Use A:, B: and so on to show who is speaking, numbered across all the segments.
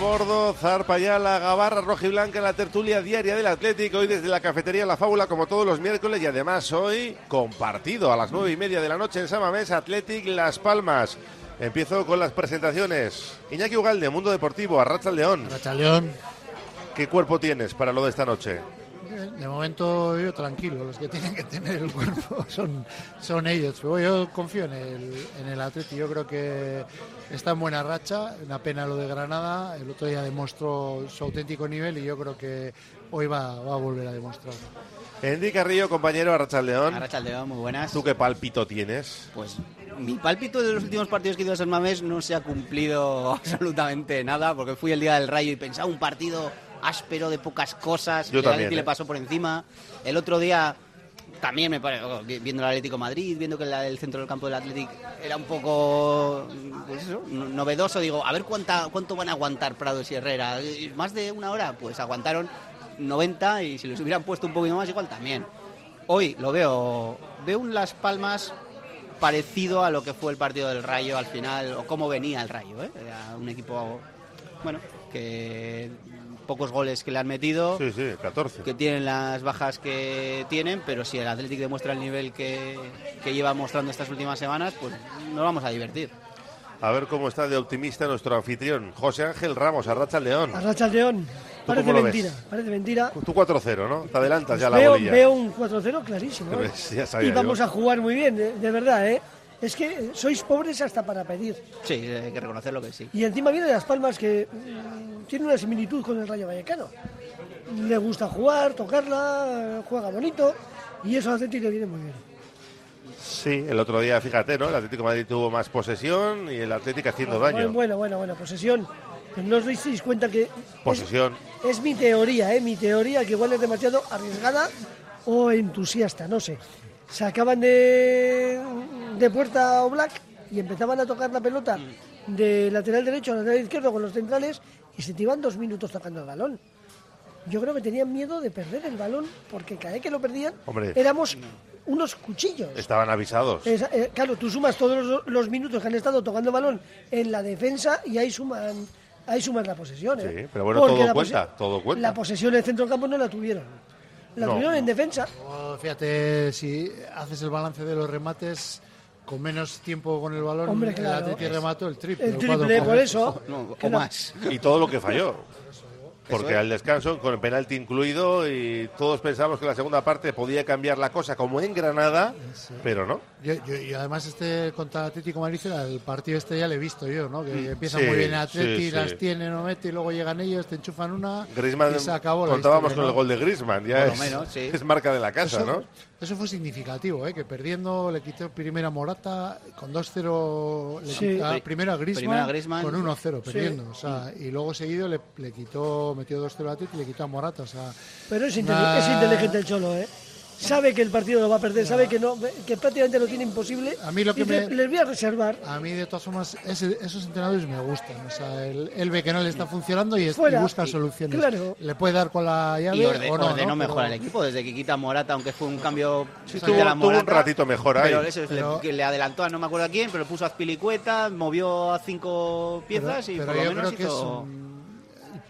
A: Bordo, zarpa ya la gabarra roja y blanca en la tertulia diaria del Atlético, hoy desde la cafetería La Fábula como todos los miércoles y además hoy compartido a las nueve y media de la noche en Samamés, Athletic Las Palmas. Empiezo con las presentaciones. Iñaki Ugalde, Mundo Deportivo, Arracha León.
B: Racha León,
A: ¿Qué cuerpo tienes para lo de esta noche?
B: De momento yo tranquilo, los que tienen que tener el cuerpo son, son ellos. Pero yo confío en el, en el Atleti, yo creo que está en buena racha, una pena lo de Granada, el otro día demostró su auténtico nivel y yo creo que hoy va, va a volver a demostrar.
A: Endy Carrillo, compañero, Arracha León.
C: Arrachaldeón, muy buenas.
A: ¿Tú qué palpito tienes?
C: Pues mi pálpito de los últimos partidos que he ido a San Mamés no se ha cumplido absolutamente nada, porque fui el día del Rayo y pensaba un partido áspero de pocas cosas.
A: Yo
C: el
A: también,
C: Atleti
A: ¿eh?
C: le pasó por encima. El otro día también me pareció, viendo el Atlético de Madrid, viendo que el centro del campo del Atlético era un poco pues eso, novedoso, digo, a ver cuánta, cuánto van a aguantar Prados y Herrera. ¿Y ¿Más de una hora? Pues aguantaron 90 y si les hubieran puesto un poquito más igual también. Hoy lo veo, veo un Las Palmas parecido a lo que fue el partido del Rayo al final, o cómo venía el Rayo. ¿eh? Era un equipo, bueno, que pocos goles que le han metido,
A: Sí, sí, 14.
C: que tienen las bajas que tienen, pero si el Athletic demuestra el nivel que, que lleva mostrando estas últimas semanas, pues nos vamos a divertir.
A: A ver cómo está de optimista nuestro anfitrión, José Ángel Ramos, Arracha León.
D: Arracha León. Parece mentira, parece mentira.
A: Tú 4-0, ¿no? Te adelantas ya a la
D: veo,
A: bolilla.
D: veo un 4-0 clarísimo. ¿eh?
A: Ves, ya sabía
D: Y vamos
A: yo.
D: a jugar muy bien, de, de verdad, ¿eh? Es que sois pobres hasta para pedir.
C: Sí, hay que reconocerlo que sí.
D: Y encima viene de Las Palmas que mm, tiene una similitud con el Rayo Vallecano. Le gusta jugar, tocarla, juega bonito y eso al Atlético le viene muy bien.
A: Sí, el otro día, fíjate, ¿no? El Atlético de Madrid tuvo más posesión y el Atlético haciendo daño.
D: Bueno, bueno, bueno, posesión. No os dais cuenta que es-
A: Posesión.
D: Es, mi teoría, ¿eh? Mi teoría que igual es demasiado arriesgada o entusiasta, no sé. Sacaban de, de puerta o Black y empezaban a tocar la pelota de lateral derecho a lateral izquierdo con los centrales y se te iban dos minutos tocando el balón. Yo creo que tenían miedo de perder el balón porque cada vez que lo perdían
A: Hombre.
D: éramos unos cuchillos.
A: Estaban avisados.
D: Eh, claro, tú sumas todos los, los minutos que han estado tocando balón en la defensa y ahí suman, ahí suman la posesión. ¿eh?
A: Sí, pero bueno,
D: Porque
A: todo cuenta, todo cuenta.
D: La posesión en el centro del campo no la tuvieron. La
A: No,
D: tuvieron en defensa.
B: Oh, Fíjate, si haces el balance de los remates, con menos tiempo con el balón,
D: Hombre,
B: el
D: claro.
B: Atleti remató el triple.
D: El
B: cuatro
D: triple, por eso.
C: No, o más.
A: Y todo lo que falló. Porque al descanso, con el penalti incluido, y todos pensamos que la segunda parte podía cambiar la cosa como en Granada, pero no.
B: Yo, yo- y además este contra el Atlético Madrid, el partido este ya le he visto yo, ¿no? Que empieza
A: Mm. Sí,
B: muy bien el Atleti,
A: sí, sí.
B: las tiene, no mete, y luego llegan ellos, te enchufan una
A: Griezmann,
B: y se acabó la
A: contábamos
B: historia,
A: con
B: ¿no?
A: el gol de Griezmann, ya
C: lo
A: es,
C: menos, sí.
A: es marca de la casa,
B: eso,
A: ¿no?
B: eso fue significativo, ¿eh? que perdiendo le quitó primero a Morata, con 2-0 le
D: Sí.
B: quita
C: Sí.
B: primero a Griezmann,
C: Griezmann.
B: con 1-0 perdiendo. O sea, y luego seguido le, le quitó, metió 2-0 a Atleti y le quitó a Morata. O sea,
D: Pero es, inteli- es inteligente el Cholo, ¿eh? Sabe que el partido lo va a perder, sabe que no, que prácticamente lo tiene imposible.
B: A mí lo que
D: y
B: me-
D: les voy a reservar.
B: a mí de todas formas ese- esos entrenadores me gustan. O sea, él, él ve que no le está funcionando y, es- y
D: Fuera.
B: busca soluciones.
D: Claro.
B: Le puede dar con la llave
C: Y orde-
B: o no.
C: ordenó
B: ¿no?
C: mejor al equipo desde que quita Morata, aunque fue un cambio
A: Sí,
C: de
A: tuvo,
C: la
A: tuvo un
C: Morata.
A: ratito mejor ahí.
C: Pero eso es, le-
B: Pero-
C: que le adelantó a no me acuerdo a quién, pero puso a Azpilicueta, movió a cinco piezas
B: pero,
C: y
B: pero
C: por lo
B: yo
C: menos
B: creo que es
C: hizo...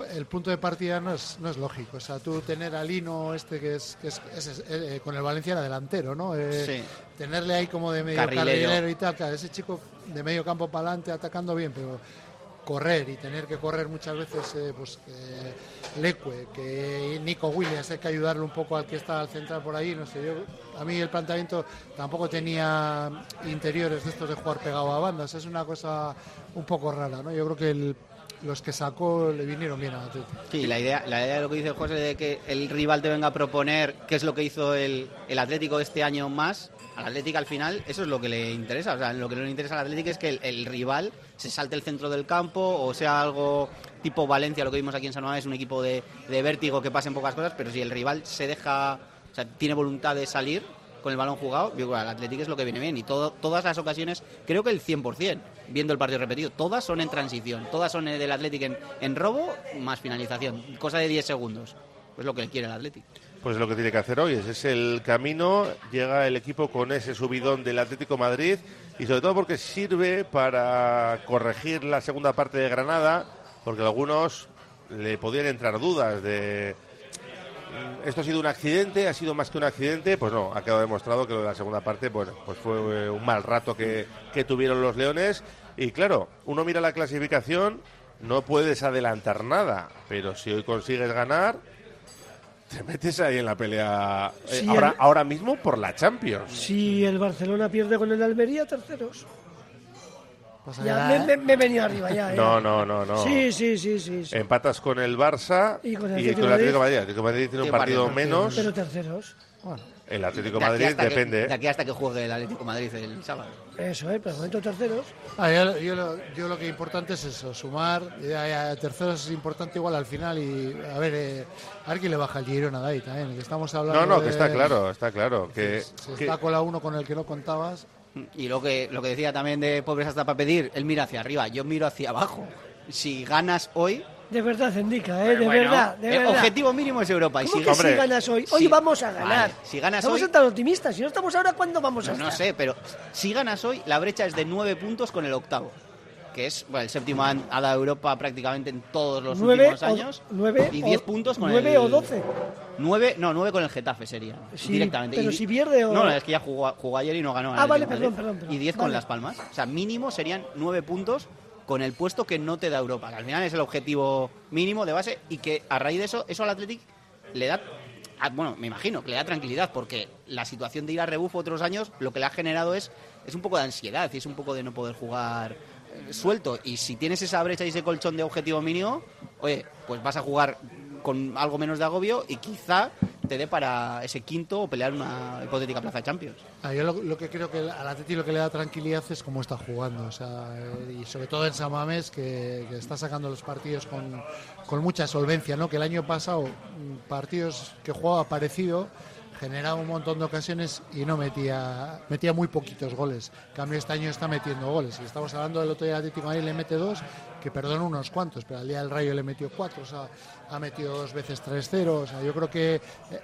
B: el, punto de partida no es, no es lógico. O sea, tú tener al Lino este que es, que es, es- es- eh, con el Valencia era delantero, ¿no? Eh,
C: Sí.
B: Tenerle ahí como de medio
C: Carrilero.
B: carrilero. y tal, claro, ese chico de medio campo para adelante atacando bien, pero correr y tener que correr muchas veces, eh, pues que Leque, que Nico Williams, hay que ayudarle un poco al que está al central por ahí, no sé, yo a mí el planteamiento tampoco tenía interiores de estos de jugar pegado a bandas, es una cosa un poco rara, ¿no? Yo creo que el, los que sacó le vinieron bien al Atlético.
C: Sí, la idea, la idea de lo que dice José de que el rival te venga a proponer qué es lo que hizo el, el Atlético este año más, al Atlético al final eso es lo que le interesa. O sea, lo que no le interesa al Atlético es que el, rival se salte el centro del campo o sea algo tipo Valencia, lo que vimos aquí en San Mamés, un equipo de, de vértigo que pasen pocas cosas, pero si el rival se deja, o sea, tiene voluntad de salir con el balón jugado, digo, al Atlético es lo que viene bien. Y todo, todas las ocasiones, creo que el 100%, viendo el partido repetido, todas son en transición, todas son del Atlético en, en robo más finalización, cosa de 10 segundos. Pues lo que quiere el Atlético.
A: Pues lo que tiene que hacer hoy, ese es el camino. Llega el equipo con ese subidón del Atlético Madrid y sobre todo porque sirve para corregir la segunda parte de Granada, porque algunos le podían entrar dudas de esto ha sido un accidente, ha sido más que un accidente, pues no, ha quedado demostrado que lo de la segunda parte, bueno, pues fue eh, un mal rato que, que tuvieron los Leones y claro, uno mira la clasificación, no puedes adelantar nada, pero si hoy consigues ganar, te metes ahí en la pelea eh,
D: Sí,
A: ahora,
D: el-
A: ahora mismo por la Champions.
D: Si el Barcelona pierde con el Almería, terceros.
B: Pasa
D: Ya, me,
B: la-
D: me- me he venido arriba ya.
A: No,
D: ya.
A: no, no, no.
D: Sí, sí, sí, sí. sí.
A: Empatas con el Barça
D: Y con el Atlético
A: de
D: Madrid.
A: Madrid. El Atlético Madrid tiene un partido
C: varios
A: menos.
D: Pero terceros.
B: Bueno,
A: El Atlético de Madrid
C: hasta que-
A: depende.
C: de aquí hasta que juegue el Atlético Madrid el sábado.
D: Eso, ¿eh? Pero de momento terceros.
B: ah, yo, yo lo, yo lo que importante es eso, sumar. Ya, ya, terceros es importante igual al final y a ver, eh, a ver quién le baja el Girona de ahí también. Que estamos hablando
A: No, no,
B: de-
A: que está claro, está claro. Que,
B: Se
A: que-
B: está con la uno con el que no contabas.
C: Y lo que, lo que decía también de pobres hasta para pedir, él mira hacia arriba, yo miro hacia abajo. Si ganas hoy,
D: De verdad, Endica, ¿eh? De
C: bueno,
D: verdad, de
C: el
D: verdad.
C: objetivo mínimo es Europa. Y
D: ¿Cómo
C: si,
D: que
A: Hombre,
D: si ganas hoy? Hoy
C: sí.
D: vamos a ganar.
C: Vale, si ganas
D: Estamos
C: hoy-
D: tan optimistas. Si no estamos ahora, ¿cuándo vamos a
C: no, no sé, pero si ganas hoy, la brecha es de nueve puntos con el octavo. Que es, bueno, el séptimo han- ha dado Europa prácticamente en todos los
D: Nueve
C: últimos
D: o-
C: años.
D: nueve
C: y
D: o-
C: 10 puntos con
D: nueve
C: el.
D: o doce.
C: Nueve, no, nueve con el Getafe sería.
D: Sí,
C: directamente.
D: pero
C: Y-
D: si pierde o-
C: No, no, es que ya jugó, jugó ayer y no ganó.
D: Ah, vale, perdón, perdón, perdón.
C: Y 10 con. Las Palmas. O sea, mínimo serían nueve puntos con el puesto que no te da Europa. Que al final es el objetivo mínimo de base y que a raíz de eso, eso al Athletic le da. Bueno, me imagino que le da tranquilidad porque la situación de ir a rebufo otros años lo que le ha generado es, es un poco de ansiedad y es un poco de no poder jugar eh, suelto. Y si tienes esa brecha y ese colchón de objetivo mínimo, oye, pues vas a jugar con algo menos de agobio y quizá te dé para ese quinto o pelear una hipotética plaza de Champions.
B: Ah, yo lo, lo que creo que al Atleti lo que le da tranquilidad es cómo está jugando, o sea, eh, y sobre todo en San Mamés que, que está sacando los partidos con, con mucha solvencia, ¿no? Que el año pasado mm, partidos que jugaba parecido generaba un montón de ocasiones y no metía metía muy poquitos goles. En cambio este año está metiendo goles. Y estamos hablando del otro día Atlético de Madrid le mete dos, que perdón unos cuantos, pero al día del Rayo le metió cuatro, o sea, ha metido dos veces 3-0, o sea, yo creo que eh,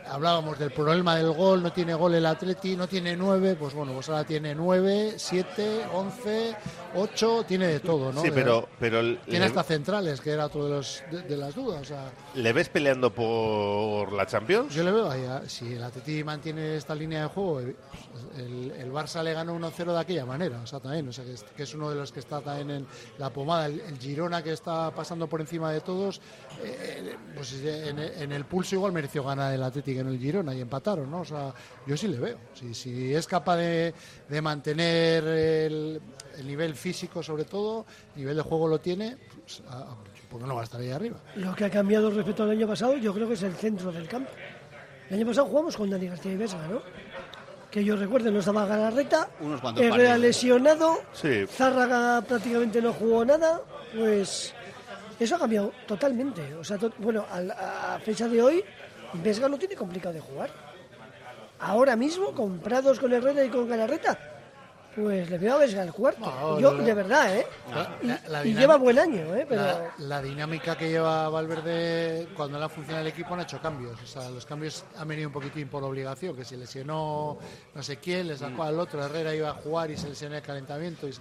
B: hablábamos del problema del gol, no tiene gol el Atleti, no tiene nueve, pues bueno, pues ahora tiene nueve, siete, once, ocho, tiene de todo, ¿no?
A: sí, pero, pero
B: tiene
A: le,
B: hasta centrales, que era otro de, los, de, de las dudas, o sea,
A: ¿le ves peleando por la Champions?
B: yo le veo ahí, a- si el Atleti mantiene esta línea de juego, el, el Barça le ganó 1-0 de aquella manera, o sea, también, o sea, que es, que es uno de los que está también en la pomada, el, el Girona que está pasando por encima de todos, eh, pues en, en el pulso igual mereció ganar el Atlético en el Girona y empataron, ¿no? O sea, yo sí le veo, si, si es capaz de, de mantener el, el nivel físico sobre todo, nivel de juego lo tiene, pues, a- ¿por qué no va a estar ahí arriba?
D: Lo que ha cambiado respecto al año pasado, yo creo que es el centro del campo. El año pasado jugamos con Dani García y Vesga, ¿no? Que yo recuerdo, no estaba Galarreta,
C: Unos cuantos
D: Herrera lesionado,
A: Sí.
D: Zárraga prácticamente no jugó nada, pues eso ha cambiado totalmente. O sea, to- bueno, a, la- a fecha de hoy, Vesga lo tiene complicado de jugar. Ahora mismo, comprados con Herrera y con Galarreta, pues le veo a Vesga el cuarto.
B: No,
D: yo,
B: la-
D: de verdad, ¿eh?
B: la-
D: Y,
B: la- la
D: lleva buen año, ¿eh? Pero...
B: La, la dinámica que lleva Valverde cuando le ha funcionado el equipo han hecho cambios. O sea, los cambios han venido un poquitín por obligación, que se lesionó no sé quién, le sacó al otro, Herrera iba a jugar y se lesionó el calentamiento. Y,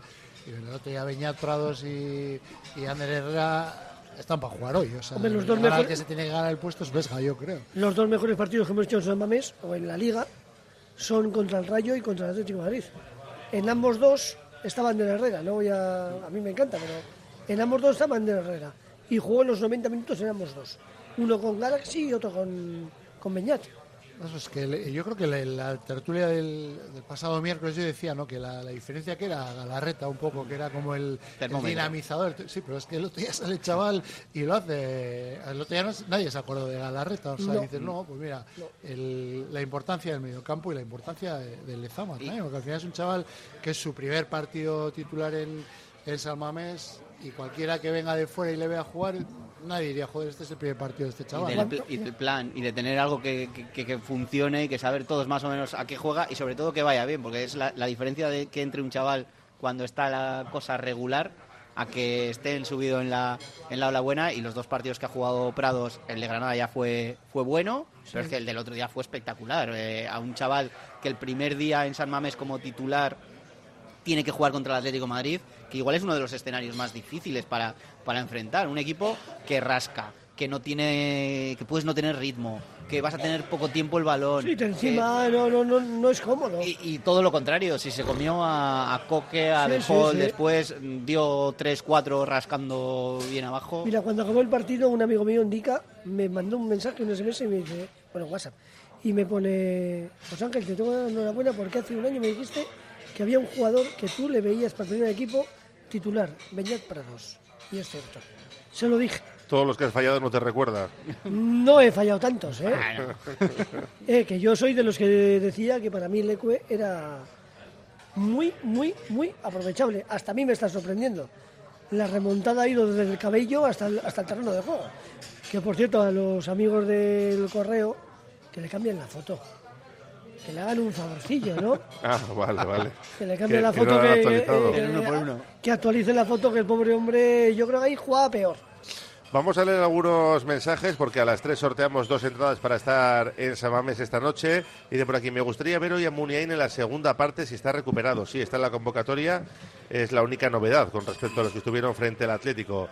B: y el otro día Beñat Prados y, y Ander Herrera están para jugar hoy. O sea,
D: Hombre, los dos
B: ahora el
D: mejor-
B: que se tiene que ganar el puesto es Vesga, yo creo.
D: Los dos mejores partidos que hemos hecho en San Mamés o en la Liga son contra el Rayo y contra el Atlético de Madrid. En ambos dos estaban de Herrera, no voy a, a mí me encanta, pero en ambos dos estaban de Herrera y jugó en los 90 minutos en ambos dos. Uno con Galaxy y otro con, con Beñat.
B: Eso es que le- yo creo que la, la tertulia del, del pasado miércoles yo decía ¿no? que la, la diferencia que era Galarreta un poco, que era como el, dinamizador. Sí, pero es que el otro día sale el chaval y lo hace. El otro día no- nadie se acordó de Galarreta. O sea,
D: No.
B: dices, no, pues mira, el- la importancia del mediocampo y la importancia de- del Lezama también, porque al final es un chaval que es su primer partido titular en, en San Mamés y cualquiera que venga de fuera y le vea jugar, nadie diría, joder, este es el primer partido de este
C: Y
B: chaval.
C: del, pl- y del plan, y de tener algo que, que- que- funcione y que saber todos más o menos a qué juega y sobre todo que vaya bien, porque es la, la diferencia de que entre un chaval cuando está la cosa regular a que esté en subido en la, en la ola buena y los dos partidos que ha jugado Prados, el de Granada ya fue, fue bueno, pero es que el del otro día fue espectacular. Eh, a un chaval que el primer día en San Mamés como titular tiene que jugar contra el Atlético de Madrid, que igual es uno de los escenarios más difíciles para, para enfrentar. Un equipo que rasca, que no tiene, que puedes no tener ritmo, que vas a tener poco tiempo el balón.
D: Sí,
C: que-
D: encima no, no, no, no es cómodo.
C: y, y todo lo contrario, si se comió a, a Coque, a
D: Sí,
C: De
D: sí,
C: Paul,
D: sí.
C: después dio 3-4 rascando bien abajo.
D: Mira, cuando acabó el partido, un amigo mío, Indica, me mandó un mensaje, un SMS y me dice, bueno, WhatsApp, y me pone, José Ángel, te tengo enhorabuena porque hace un año me dijiste que había un jugador que tú le veías para el primer equipo titular, Beñat Prados. Y es cierto. Se lo dije.
A: Todos los que has fallado no te recuerdas.
D: No he fallado tantos, ¿eh?
C: Ah,
D: Eh, que yo soy de los que decía que para mí el Ecue era muy, muy, muy aprovechable. Hasta a mí me está sorprendiendo. La remontada ha ido desde el cabello hasta el, hasta el terreno de juego. Que por cierto, a los amigos del correo, que le cambien la foto. Que le hagan un favorcillo, ¿no?
A: Ah, vale, vale.
D: Que le cambien
A: Que-
D: la foto, que,
A: actualizado.
D: que-
C: El uno por uno.
D: que actualicen la foto, que el pobre hombre, yo creo que ahí jugaba peor.
A: Vamos a leer algunos mensajes porque a las 3 sorteamos dos entradas para estar en Samames esta noche. Y de por aquí, me gustaría ver hoy a Muniain en la segunda parte si está recuperado. Sí, está en la convocatoria. Es la única novedad con respecto a los que estuvieron frente al Atlético.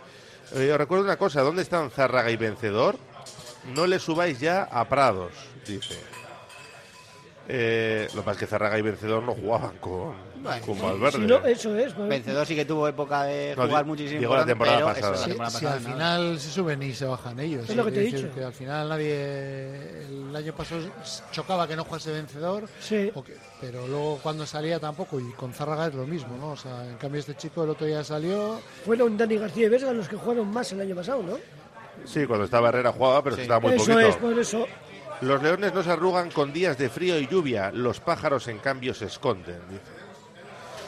A: Eh, os recuerdo una cosa, ¿dónde están Zárraga y Vencedor? No le subáis ya a Prados, dice. Eh, lo que pasa es que Zárraga y Vencedor no jugaban con, con Valverde.
D: Si no, eso es.
C: Vencedor sí que tuvo época de
A: No,
C: jugar muchísimo.
A: digo la temporada
C: pero
A: pasada.
C: eso, la
B: Sí,
C: temporada
B: si
C: pasada
B: al
C: nada.
B: final se suben y se bajan ellos.
D: Es lo que te he dicho.
B: Que al final nadie. El año pasado chocaba que no jugase vencedor.
D: Sí.
B: que- pero luego cuando salía tampoco. Y con Zárraga es lo mismo, ¿no? O sea, en cambio, este chico el otro día salió.
D: Fueron Dani García y Vesga los que jugaron más el año pasado, ¿no?
A: Sí, cuando estaba Herrera jugaba, pero estaba muy
D: eso
A: poquito.
D: es, por eso.
A: Los leones no se arrugan con días de frío y lluvia, los pájaros en cambio se esconden.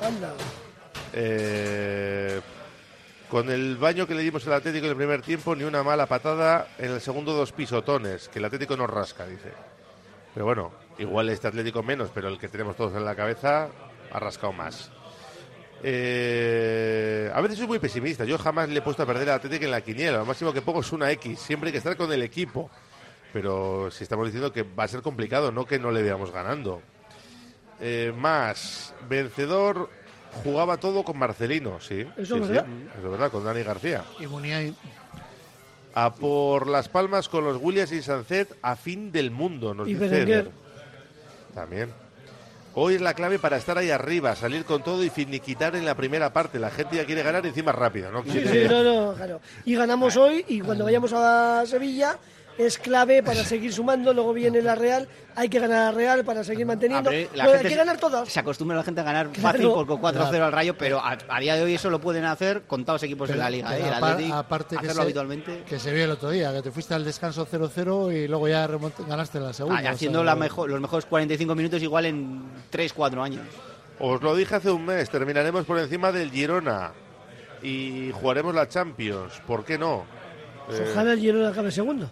D: Anda.
A: Eh, con el baño que le dimos al Atlético en el primer tiempo, ni una mala patada, en el segundo dos pisotones, que el Atlético nos rasca, dice. Pero bueno, igual este Atlético menos, pero el que tenemos todos en la cabeza ha rascado más. Eh, a veces soy muy pesimista. Yo jamás le he puesto a perder al Atlético en la quiniela. Lo máximo que pongo es una X. Siempre hay que estar con el equipo. Pero si estamos diciendo que va a ser complicado, no que no le veamos ganando. Eh, más, vencedor jugaba todo con Marcelino, sí.
D: Eso
A: sí,
D: es
A: sí,
D: verdad.
A: eso es verdad, con Dani García.
B: Y Muniain.
A: A por las palmas con los Williams y Sancet a fin del mundo, nos
D: Y
A: dice
D: Berenguer.
A: Eder. También. Hoy es la clave para estar ahí arriba, salir con todo y finiquitar en la primera parte. La gente ya quiere ganar encima rápido, ¿no?
D: Sí, sí, no, no, claro. Y ganamos hoy y cuando vayamos a Sevilla es clave para seguir sumando. Luego viene la Real, hay que ganar a la Real para seguir manteniendo.
C: La
D: hay que
C: se-
D: ganar todas.
C: Se acostumbra la gente a ganar
D: Claro.
C: fácil por con 4-0 al Rayo, pero a, a día de hoy eso lo pueden hacer contados equipos en la liga. ¿eh? El
B: aparte que
C: hacerlo
B: se,
C: habitualmente.
B: que se vio el otro día, que te fuiste al descanso 0-0 y luego ya ganaste la segunda.
C: Ah,
B: o
C: haciendo
B: sea,
C: la mejor, los mejores 45 minutos igual en 3-4 años.
A: Os lo dije hace un mes, terminaremos por encima del Girona y jugaremos la Champions. ¿Por qué no? Eh,
D: Ojalá el Girona acabe segundo.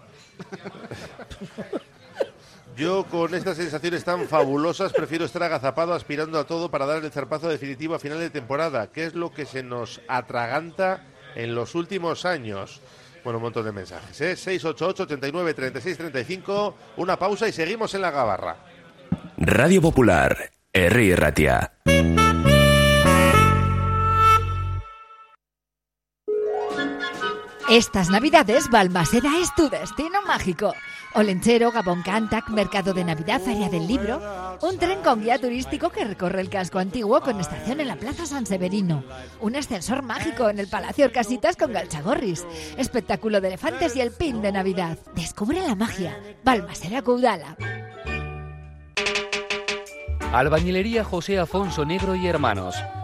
A: Yo con estas sensaciones tan fabulosas prefiero estar agazapado aspirando a todo para dar el zarpazo definitivo a final de temporada, que es lo que se nos atraganta en los últimos años. Bueno, un montón de mensajes, ¿eh? 688 39 36 35 una pausa y seguimos en la gabarra.
E: Radio Popular, Herri Ratia.
F: Estas navidades Balmaseda es tu destino mágico. Olenchero, Gabón Cantac, Mercado de Navidad, Feria del Libro. Un tren con guía turístico que recorre el casco antiguo con estación en la Plaza San Severino. Un ascensor mágico en el Palacio Orcasitas con Galchagorris. Espectáculo de elefantes y el pin de Navidad. Descubre la magia. Balmaseda Caudala.
G: Albañilería José Afonso Negro y Hermanos.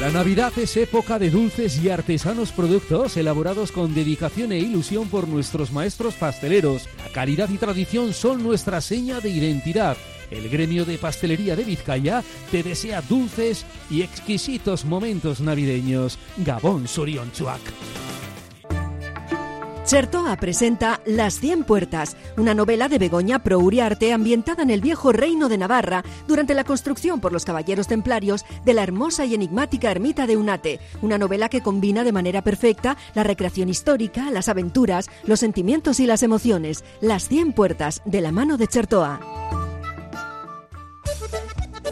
H: La Navidad es época de dulces y artesanos productos elaborados con dedicación e ilusión por nuestros maestros pasteleros. La calidad y tradición son nuestra seña de identidad. El gremio de pastelería de Vizcaya te desea dulces y exquisitos momentos navideños. Gabón Surionchuac.
I: Chertoa presenta Las Cien Puertas, una novela de Begoña Pro Uriarte ambientada en el viejo reino de Navarra durante la construcción por los caballeros templarios de la hermosa y enigmática ermita de Unate, una novela que combina de manera perfecta la recreación histórica, las aventuras, los sentimientos y las emociones. Las Cien Puertas, de la mano de Chertoa.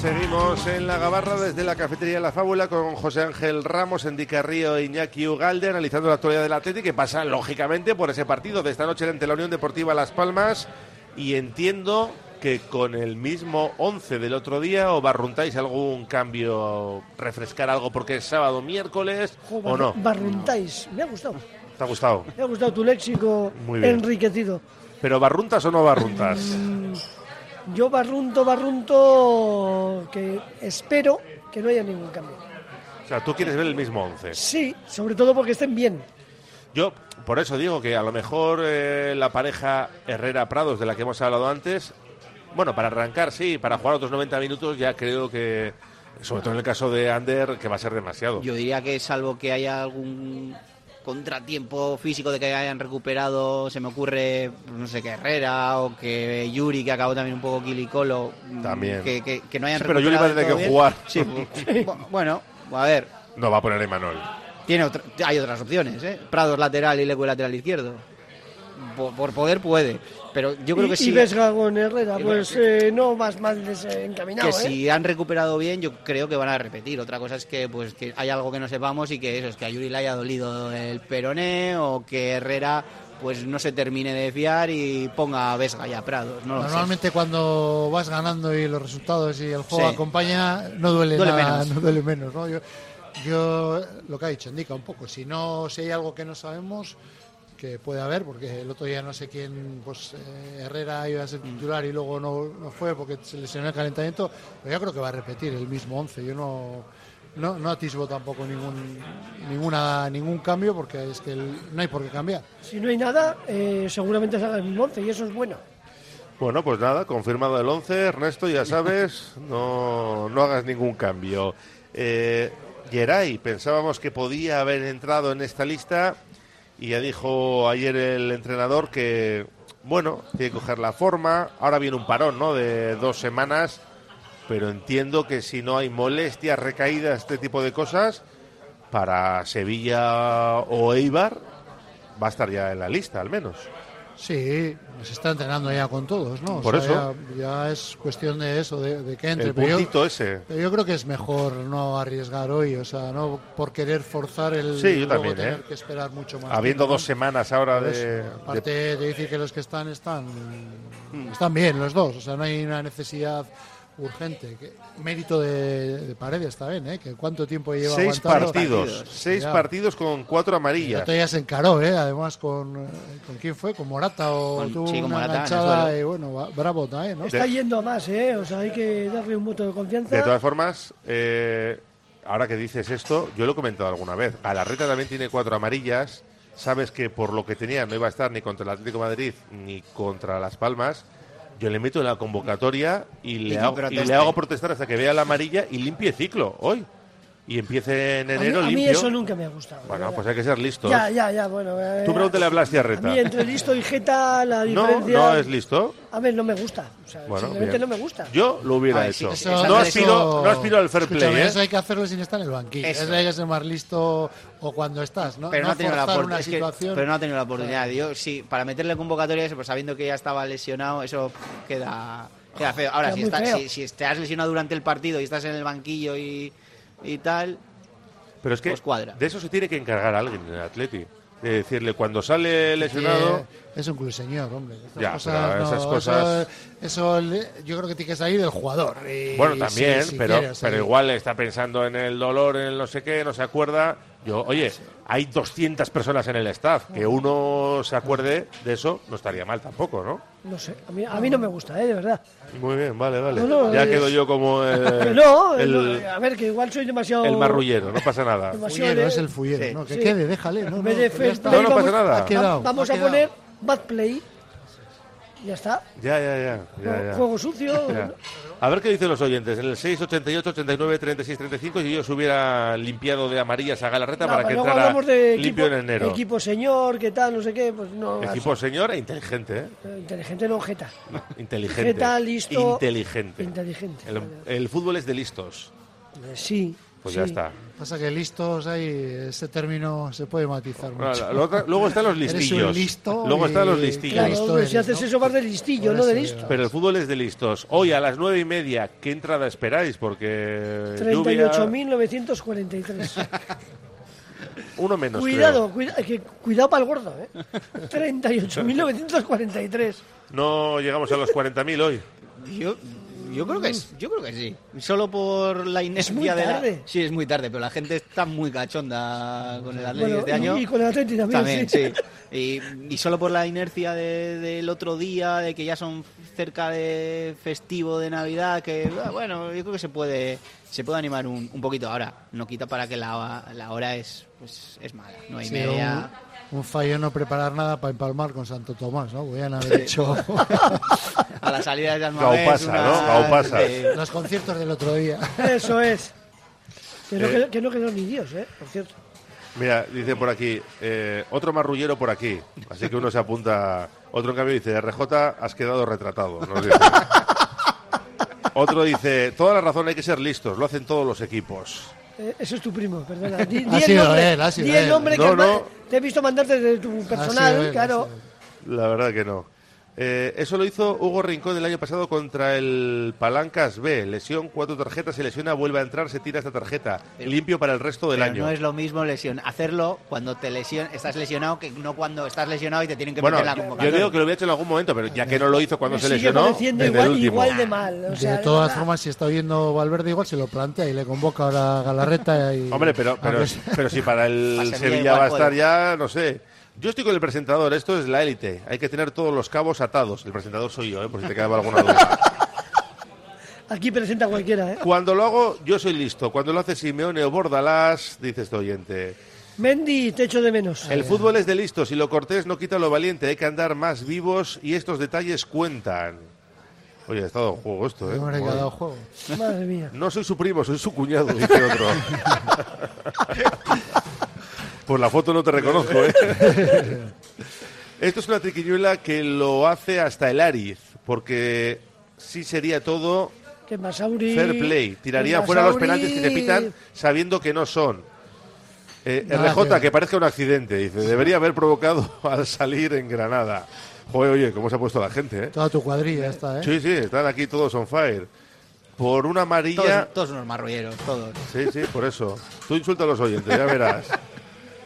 A: Seguimos en la gabarra desde la cafetería La Fábula con José Ángel Ramos, Endica Río e Iñaki Ugalde, analizando la actualidad del Atlético que pasa lógicamente por ese partido de esta noche ante la Unión Deportiva Las Palmas. Y entiendo que con el mismo 11 del otro día o barruntáis algún cambio, refrescar algo porque es sábado, miércoles o no.
D: Barruntáis, me ha gustado.
A: ¿Te ha gustado?
D: Me ha gustado tu léxico
A: Muy bien.
D: enriquecido.
A: ¿Pero barruntas o no barruntas?
D: Yo barrunto, barrunto, que espero que no haya ningún cambio.
A: O sea, tú quieres ver el mismo 11.
D: Sí, sobre todo porque estén bien.
A: Yo, por eso digo que a lo mejor eh, la pareja Herrera-Prados, de la que hemos hablado antes, bueno, para arrancar, sí, para jugar otros 90 minutos, ya creo que, sobre todo en el caso de Ander, que va a ser demasiado.
C: Yo diría que salvo que haya algún contratiempo físico de que hayan recuperado, se me ocurre, no sé, que Herrera o que Yuri, que acabó también un poco kilicolo. mm,
A: También.
C: Que, que- que no hayan
A: Sí, pero Yuri va a tener que jugar.
C: Sí, bu- bueno, a ver,
A: No va a poner a Emanuel.
C: tiene otra- hay otras opciones, ¿eh? Prados lateral y Leque lateral izquierdo. Por, por poder puede, pero yo creo
D: y,
C: que
D: y
C: sí.
D: Vesga con Herrera,
C: Y
D: pues eh, no más mal desencaminado.
C: que
D: ¿eh?
C: si han recuperado bien, yo creo que van a repetir. Otra cosa es que pues que hay algo que no sepamos y que eso es que a Yuri le haya dolido el peroné o que Herrera pues no se termine de fiar y ponga a Vesga y a. No sé.
B: Normalmente cuando vas ganando y los resultados y el juego
C: Sí.
B: acompaña, no duele,
C: Duele
B: nada,
C: menos.
B: no duele menos. ¿no? Yo, yo, lo que ha dicho, indica un poco, si no si hay algo que no sabemos, que puede haber, porque el otro día no sé quién, pues eh, Herrera iba a ser titular y luego no, no fue porque se lesionó el calentamiento, pero yo creo que va a repetir el mismo 11. Yo no, no, no atisbo tampoco ningún, ninguna, ningún cambio porque es que el- no hay por qué cambiar.
D: Si no hay nada, eh, seguramente salga el mismo once y eso es bueno.
A: Bueno, pues nada, confirmado el 11. Ernesto, ya sabes, no, no hagas ningún cambio. Eh, Geray, pensábamos que podía haber entrado en esta lista y ya dijo ayer el entrenador que, bueno, tiene que coger la forma. Ahora viene un parón, ¿no? De dos semanas, pero entiendo que si no hay molestias, recaídas, este tipo de cosas, para Sevilla o Eibar va a estar ya en la lista, al menos.
B: Sí, se está entrenando ya con todos, ¿no? O
A: Por
B: sea,
A: eso.
B: Ya, ya es cuestión de eso, de, de que entre.
A: El
B: pero yo-
A: ese.
B: pero yo creo que es mejor no arriesgar hoy, o sea, no por querer forzar el
A: Sí, yo
B: luego
A: también,
B: tener
A: ¿eh?
B: que esperar mucho más.
A: Habiendo
B: tiempo,
A: dos semanas ahora de,
B: eso.
A: de-
B: Aparte de decir que los que están están están bien los dos, o sea, no hay una necesidad urgente. Que, mérito de, de Paredes también, ¿eh? Que cuánto tiempo lleva
A: seis
B: aguantando.
A: partidos, seis
B: Ya.
A: partidos con cuatro amarillas.
B: día se encaró, ¿eh? Además con eh, con quién fue, con Morata o
C: Con-
B: tuvo
C: sí, con
B: una
C: Morata
B: enganchada y bueno, va- bravo también, ¿no?
D: Está yendo a más, ¿eh? O sea, hay que darle un voto de confianza.
A: De todas formas, eh, ahora que dices esto, yo lo he comentado alguna vez. Galarreta también tiene cuatro amarillas. Sabes que por lo que tenía no iba a estar ni contra el Atlético de Madrid ni contra Las Palmas. Yo le meto en la convocatoria y hago, le hago protestar hasta que vea la amarilla y limpie ciclo hoy. Y empiece en
D: a mí,
A: enero
D: a mí
A: limpio.
D: eso nunca me ha gustado.
A: Bueno,
D: ¿verdad?
A: pues hay que ser listos.
D: Ya, ya, ya, bueno. eh,
A: Tú pregúntale a Blas
D: A mí entre listo y jeta la
A: No,
D: diferencia...
A: no es listo.
D: A ver, no me gusta. O sea,
A: Bueno,
D: simplemente
A: bien.
D: no me gusta.
A: Yo lo hubiera hecho.
C: eso-
A: no,
C: eso-
A: aspiro, no aspiro al fair play. ¿eh?
B: Eso hay que hacerlo sin estar en el banquillo.
C: Eso.
B: Eso hay que ser más listo o cuando estás, ¿no?
C: pero no, ha tenido la
B: forzar
C: opor-
B: una
C: es que- pero no ha tenido la oportunidad. Yo sí, para meterle convocatoria eso, pues sabiendo que ya estaba lesionado, eso queda, queda feo. Ahora,
D: Queda
C: si, está-
D: feo.
C: si, si te has lesionado durante el partido y estás en el banquillo y, y tal,
A: Pero es que
C: Pues cuadra.
A: de eso se tiene que encargar alguien en el Atleti. De decirle, cuando sale lesionado...
B: Es un club señor, hombre. Estas
A: Ya,
B: cosas,
A: pero esas
B: no,
A: cosas-
B: Eso, yo creo que tiene que salir del jugador. y-
A: Bueno, también,
B: si
A: pero, pero igual está pensando en el dolor, en el no sé qué, no se acuerda. Yo, oye, hay 200 personas en el staff. Que uno se acuerde de eso no estaría mal tampoco, ¿no?
D: No sé, a mí, a mí no me gusta, ¿eh? De verdad.
A: Muy bien, vale, vale.
D: No, no,
A: ya
D: es-
A: quedo yo como el,
D: no,
A: el,
D: a ver, que igual soy demasiado...
A: el marrullero, no pasa nada.
B: Fullero,
D: de-
B: es el fullero,
C: Sí.
B: ¿no? Que
D: Sí.
B: quede, déjale. No, no,
D: de play,
A: pasa
D: vamos-
A: nada.
B: Ha quedado,
D: Vamos
B: ha
D: a poner bad play. Ya está.
A: Ya, ya, ya. ya, ya.
D: Juego sucio.
A: Ya. A ver qué dicen los oyentes. En el 688 89 36 35 si yo se hubiera limpiado de amarillas a Galarreta
D: No,
A: para que entrara
D: hablamos de
A: limpio
D: equipo,
A: en enero.
D: Equipo señor, qué tal, no sé qué, pues no.
A: Equipo señor e inteligente, ¿eh?
D: así. Inteligente no, jeta.
A: Inteligente.
D: Jeta, listo.
A: Inteligente.
D: Inteligente.
A: El, el fútbol es de listos.
D: Eh, Sí.
A: Pues
D: sí.
A: ya está.
B: Pasa que listos ahí, ese término se puede matizar
A: Bueno,
B: mucho.
A: luego están los
B: Eres un
A: listillos.
B: listo
A: luego
B: y-
A: están los listillos.
D: Claro,
B: listo
D: hombre, si haces
B: ¿no?
D: eso vas de listillo, no de
B: eso
D: listo.
A: Pero el fútbol es de listos. Hoy a las nueve y media, ¿qué entrada esperáis? Porque lluvia,
D: 38.943.
A: uno menos.
D: cuidado, cuida- que, cuidado para el gordo, ¿eh? 38.943.
A: No llegamos a los 40.000 hoy.
C: yo, yo creo que es, yo creo que sí. Solo por la inercia de la-
D: tarde.
C: Sí, es muy tarde, pero la gente está muy cachonda con el Atlético
D: Bueno,
C: este año.
D: y, con el Atleti también,
C: También,
D: sí.
C: sí. Y, y solo por la inercia de- del otro día, de que ya son cerca de festivo de Navidad, que ah, bueno, yo creo que se puede se puede animar un, un poquito ahora. No quita para que la, la hora es pues es mala, no hay
B: Sí,
C: media.
B: un, un fallo no preparar nada para empalmar con Santo Tomás, ¿no? Podían haber hecho
C: A la salida de Almamés,
A: Gaupasa,
C: una-
A: ¿no? Gaupasa.
C: sí.
B: los conciertos del otro día.
D: Eso es. Que no,
A: Eh.
D: quedó, que no quedó ni Dios, ¿eh? Por cierto.
A: Mira, dice por aquí, eh, otro marrullero por aquí. Así que uno se apunta. Otro en cambio dice, RJ, has quedado retratado. nos dice. Otro dice, toda la razón hay que ser listos, lo hacen todos los equipos.
D: Eh, eso es tu primo, perdona. Di,
B: Ha
D: di el
B: sido
D: nombre,
B: él, ha sido
D: di el
B: él.
D: nombre que
A: No,
D: te he visto mandarte de tu personal,
B: sido él,
D: claro.
B: él.
A: La verdad que no. Eh, eso lo hizo Hugo Rincón el año pasado contra el Palancas B. Lesión, cuatro tarjetas, se lesiona, vuelve a entrar, se tira esta tarjeta.
C: Pero-
A: Limpio para el resto del
C: Pero
A: año.
C: no es lo mismo lesión hacerlo cuando te lesion, estás lesionado que no cuando estás lesionado y te tienen que
A: Bueno,
C: meter en la
A: yo
C: convocatoria.
A: digo que lo había hecho en algún momento, pero ya que no lo hizo cuando
D: Me
A: se lesionó, desde
D: igual,
A: el último.
D: igual de mal. O sea,
B: de todas formas, si está oyendo Valverde, igual se lo plantea y le convoca ahora a Galarreta. Y,
A: Hombre, pero, pero, pero si para el
C: Sevilla igual
A: va a estar
C: puede.
A: ya, no sé. Yo estoy con el presentador, esto es la élite. Hay que tener todos los cabos atados. El presentador soy yo, ¿eh? por si te quedaba alguna duda.
D: Aquí presenta cualquiera, ¿eh?
A: Cuando lo hago, yo soy listo. Cuando lo hace Simeone o Bordalás, dice este oyente.
D: Mendy, te echo de menos.
A: El fútbol es de listos y lo cortés no quita lo valiente. Hay que andar más vivos y estos detalles cuentan. Oye, ha estado en juego esto, ¿eh?
B: Hombre, que ha dado juego.
D: Madre mía.
A: No soy su primo, soy su cuñado, dice otro. Por la foto no te reconozco, ¿eh? Esto es una triquiñuela que lo hace hasta el Ariz, porque sí sería todo
D: Que Masauri.
A: fair play. Tiraría
D: que
A: fuera los penaltis que se pitan sabiendo que no son. Eh,
B: Nada
A: RJ,
B: que
A: que parezca un accidente, dice. Debería haber provocado al salir en Granada. Joder, oye, cómo se ha puesto la gente, ¿eh?
B: Toda tu cuadrilla está, ¿eh?
A: Sí, sí, están aquí todos on fire. Por una amarilla...
C: Todos, todos unos marrulleros, todos.
A: Sí, sí, por eso. Tú insulta a los oyentes, ya verás.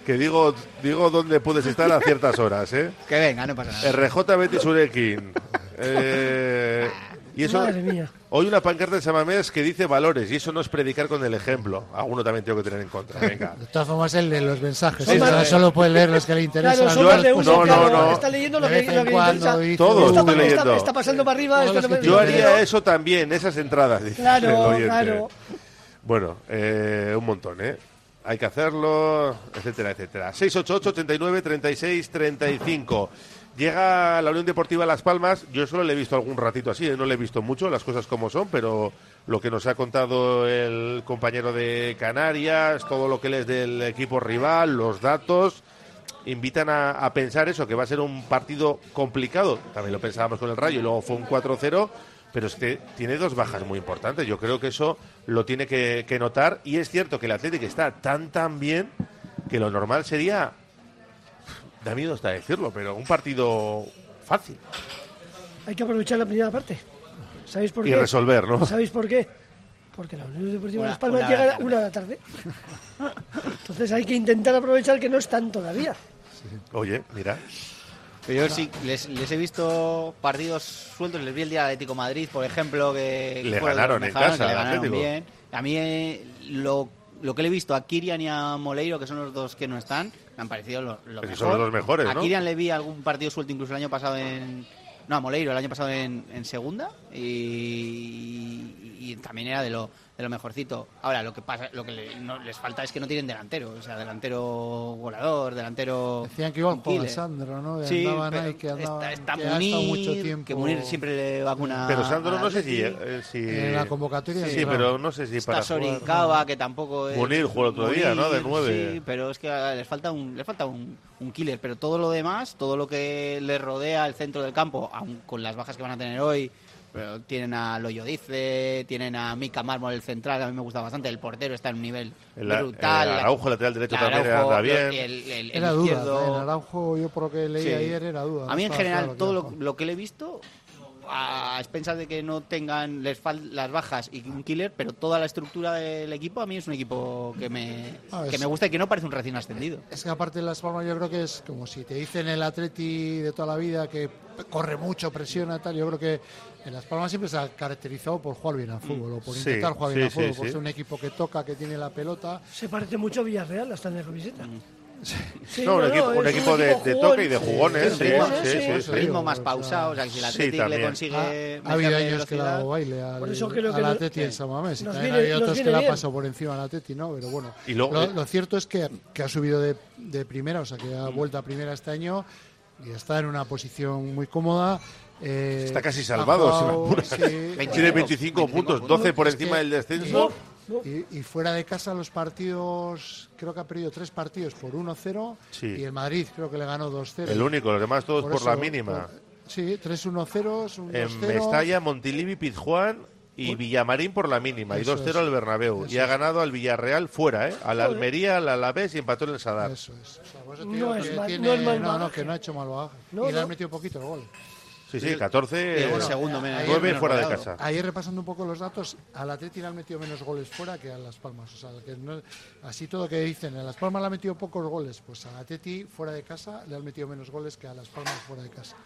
A: Que digo, digo dónde puedes estar a ciertas horas, ¿eh?
C: Que venga, no pasa nada.
A: RJ Betty Surekin. Eh, y eso,
D: Madre mía.
A: hoy una pancarta de Samamés que dice valores, y eso no es predicar con el ejemplo. Alguno también tengo que tener en contra. Venga.
B: De todas formas, él lee los mensajes.
D: Son
B: ¿eh? Solo puede leer los que le interesan.
D: Claro, son
A: Yo-
D: de
A: no, no, no.
D: Está leyendo lo
B: De
D: que, lo
B: en
D: que interesa.
A: Todos
D: Está,
A: estoy
D: está-
A: leyendo.
D: está pasando para arriba. No
A: Yo haría eso también, esas entradas, dice
D: Claro,
A: el
D: claro.
A: Bueno, eh, un montón, ¿eh? Hay que hacerlo, etcétera, etcétera. 688 89 36 35. Llega la Unión Deportiva Las Palmas. Yo solo le he visto algún ratito así, ¿eh? no le he visto mucho, las cosas como son, pero lo que nos ha contado el compañero de Canarias, todo lo que él es del equipo rival, los datos, invitan a, a pensar eso, que va a ser un partido complicado. También lo pensábamos con el Rayo y luego fue un 4-0, pero es que tiene dos bajas muy importantes. Yo creo que eso lo tiene que, que notar. Y es cierto que el Atlético está tan, tan bien que lo normal sería, da miedo hasta decirlo, pero un partido fácil.
D: Hay que aprovechar la primera parte. ¿Sabéis por
A: Y
D: qué?
A: resolver, ¿no?
D: ¿Sabéis por qué? Porque la Unión Deportiva
C: Una-
D: Las Palmas
C: una
D: llega
C: de
D: a una de la tarde. Entonces hay que intentar aprovechar que no están todavía.
A: Oye, mira.
C: Pero yo sí les, les he visto partidos sueltos. Les vi el día de Atlético Madrid, por ejemplo, que
A: Le ganaron
C: los
A: en casa
C: que le ganaron bien. A mí eh, lo, lo que le he visto a Kirian y a Moleiro, que son los dos que no están, me han parecido lo, lo
A: Es que
C: mejor.
A: son los dos mejores,
C: A
A: ¿no?
C: Kirian le vi algún partido suelto incluso el año pasado en... No, a Moleiro el año pasado en, en segunda y, y también era de lo, de lo mejorcito. Ahora, lo que pasa, lo que le- no, les falta es que no tienen delantero, o sea, delantero volador, delantero...
B: Decían que igual
C: un
B: jugaba
C: killer.
B: Sandro, ¿no? Que
C: Sí,
B: andaban ahí, que andaban-
C: está, está
B: que ha
C: Munir,
B: mucho tiempo-
C: que Munir siempre le vacuna
A: Pero Sandro no sé si... Eh, si-
B: En la convocatoria
A: Sí, pero no sé si
C: Está
A: para
C: Soricaba, que tampoco es...
A: Munir jugó el otro día, ¿no? De nueve.
C: Sí, pero es que ah, les falta un, les falta un, un killer. Pero todo lo demás, todo lo que les rodea el centro del campo, aun con las bajas que van a tener hoy, pero tienen a Loyo Dice, tienen a Mika Mármol, el central, a mí me gusta bastante. El portero está en un nivel
A: El,
C: brutal.
A: el
C: la-
A: Araujo, lateral derecho,
C: la
A: también
C: Araujo,
A: anda bien.
C: el- el- el
B: Era duda.
C: izquierdo.
B: En Araujo, yo por lo que leí
C: Sí.
B: ayer, era duda.
C: A mí en general
B: claro
C: todo lo, lo que le he visto a expensas de que no tengan les fal- las bajas y un killer, pero toda la estructura del equipo a mí es un equipo que me
B: Ah,
C: que me gusta y que no parece un recién ascendido.
B: Es que aparte de Las Palmas yo creo que es como si te dicen el Atleti de toda la vida que corre mucho, presiona tal, yo creo que en Las Palmas siempre se ha caracterizado por jugar bien al fútbol o por
A: Sí,
B: intentar jugar bien
A: sí,
B: al fútbol,
A: sí,
B: por
A: sí.
B: ser un equipo que toca, que tiene la pelota.
D: Se parece mucho a Villarreal, hasta en la camiseta. Sí,
A: No, un equipo- un equipo de- de toque y de jugones, sí, sí, sí,
C: ritmo más pausado, o sea, si el
A: sí,
C: Atlético le
A: también.
C: consigue
B: Ha, ha habido años que le ha dado
C: velocidad,
B: baile al,
D: Por eso creo que
B: al
D: no-
B: Atleti en
D: sí.
B: San Mamés. Y también
D: viene-
B: otros que le ha pasado por encima al Atleti, ¿no? Pero bueno,
A: Y luego-
B: lo,
A: eh,
B: lo cierto es que, que ha subido de, de primera, o sea, que ha vuelto a primera este año y está en una posición muy cómoda. eh,
A: Está casi salvado, si me
B: jugado,
A: apuras.
B: sí,
A: Tiene 25 puntos, 12 por encima
B: que-
A: del descenso.
B: Y, y fuera de casa los partidos, creo que ha perdido tres partidos por 1-0
A: Sí.
B: y el Madrid creo que le ganó 2-0.
A: El único, los demás todos por,
B: eso,
A: la mínima.
B: por- sí, 3-1-0, es un
A: En
B: 2-0.
A: Mestalla, Montilivi, Pizjuán y Villamarín por la mínima. Y
B: Eso
A: 2-0
B: es.
A: al Bernabéu.
B: Eso
A: Y ha ganado al Villarreal fuera, ¿eh? Al. Almería, al Alavés y empató en el Sadar.
B: Eso es. O sea,
D: No es
B: que
D: mal-
B: tiene-
D: no es mal
B: no, no,
D: bagaje.
B: que no ha hecho mal bagaje.
D: No,
B: y le han metido poquito el gol.
A: Sí, sí, 14.
C: Y el
A: eh,
C: segundo menos-
B: ayer-
A: 9
C: menos
A: fuera de casa.
B: Ayer repasando un poco los datos, al Atleti le han metido menos goles fuera que a Las Palmas. O sea, que no- así todo que dicen, a Las Palmas le han metido pocos goles, pues al Atleti fuera de casa le han metido menos goles que a Las Palmas fuera de casa.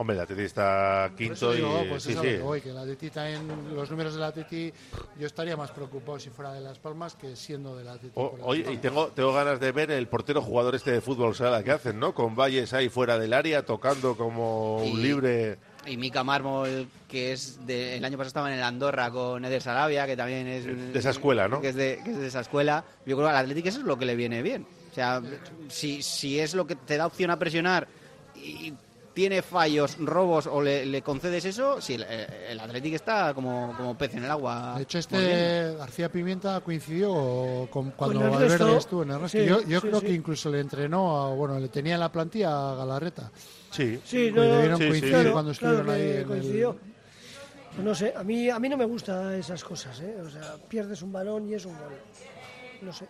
A: Hombre, el Atleti está quinto y
B: pues
A: sí, sí.
B: que voy, que el Atleti también, los números del Atleti, yo estaría más preocupado si fuera de Las Palmas que siendo del Atleti.
A: O- oye, y tengo, tengo ganas de ver el portero jugador este de fútbol sala que hacen, ¿no? Con Valles ahí fuera del área, tocando como un
C: Y-
A: libre.
C: Y Mika Mármol, que es de, el año pasado estaba en el Andorra con Eder Sarabia, que también es
A: De esa escuela, ¿no?
C: Que es de, que es de esa escuela. Yo creo que al Atlético eso es lo que le viene bien. O sea, si, si es lo que te da opción a presionar y tiene fallos, robos o le, le concedes eso, si el, el Atlético está como, como pez en el agua.
B: De hecho, este García Pimienta coincidió con cuando
D: Con
B: Valverde estuvo en el resto.
D: Sí,
B: yo yo
D: sí,
B: creo
D: sí.
B: que incluso le entrenó, a, bueno, le tenía en la plantilla a Galarreta.
A: Sí.
D: Sí, no,
B: debieron
A: sí, sí.
B: coincidir
D: claro,
B: cuando
D: claro
B: estuvieron
D: que
B: ahí en el-
D: coincidió. Pues no sé, a mí, a mí no me gustan esas cosas, ¿eh? O sea, pierdes un balón y es un gol. No sé.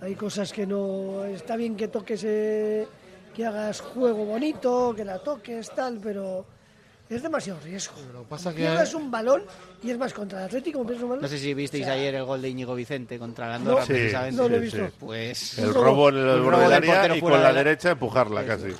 D: Hay cosas que no... Está bien que toques, eh, que hagas juego bonito, que la toques, tal, pero es demasiado riesgo.
B: pasa que-
D: Pierdes un balón y es más contra el Atlético, pierdes un balón.
C: No sé si visteis
D: O sea,
C: ayer el gol de Íñigo Vicente contra el Andorra,
D: No.
A: Sí,
C: precisamente.
D: no lo he visto.
A: sí.
C: Pues
A: El robo en el borde del área y con la
C: de la-
A: derecha empujarla casi.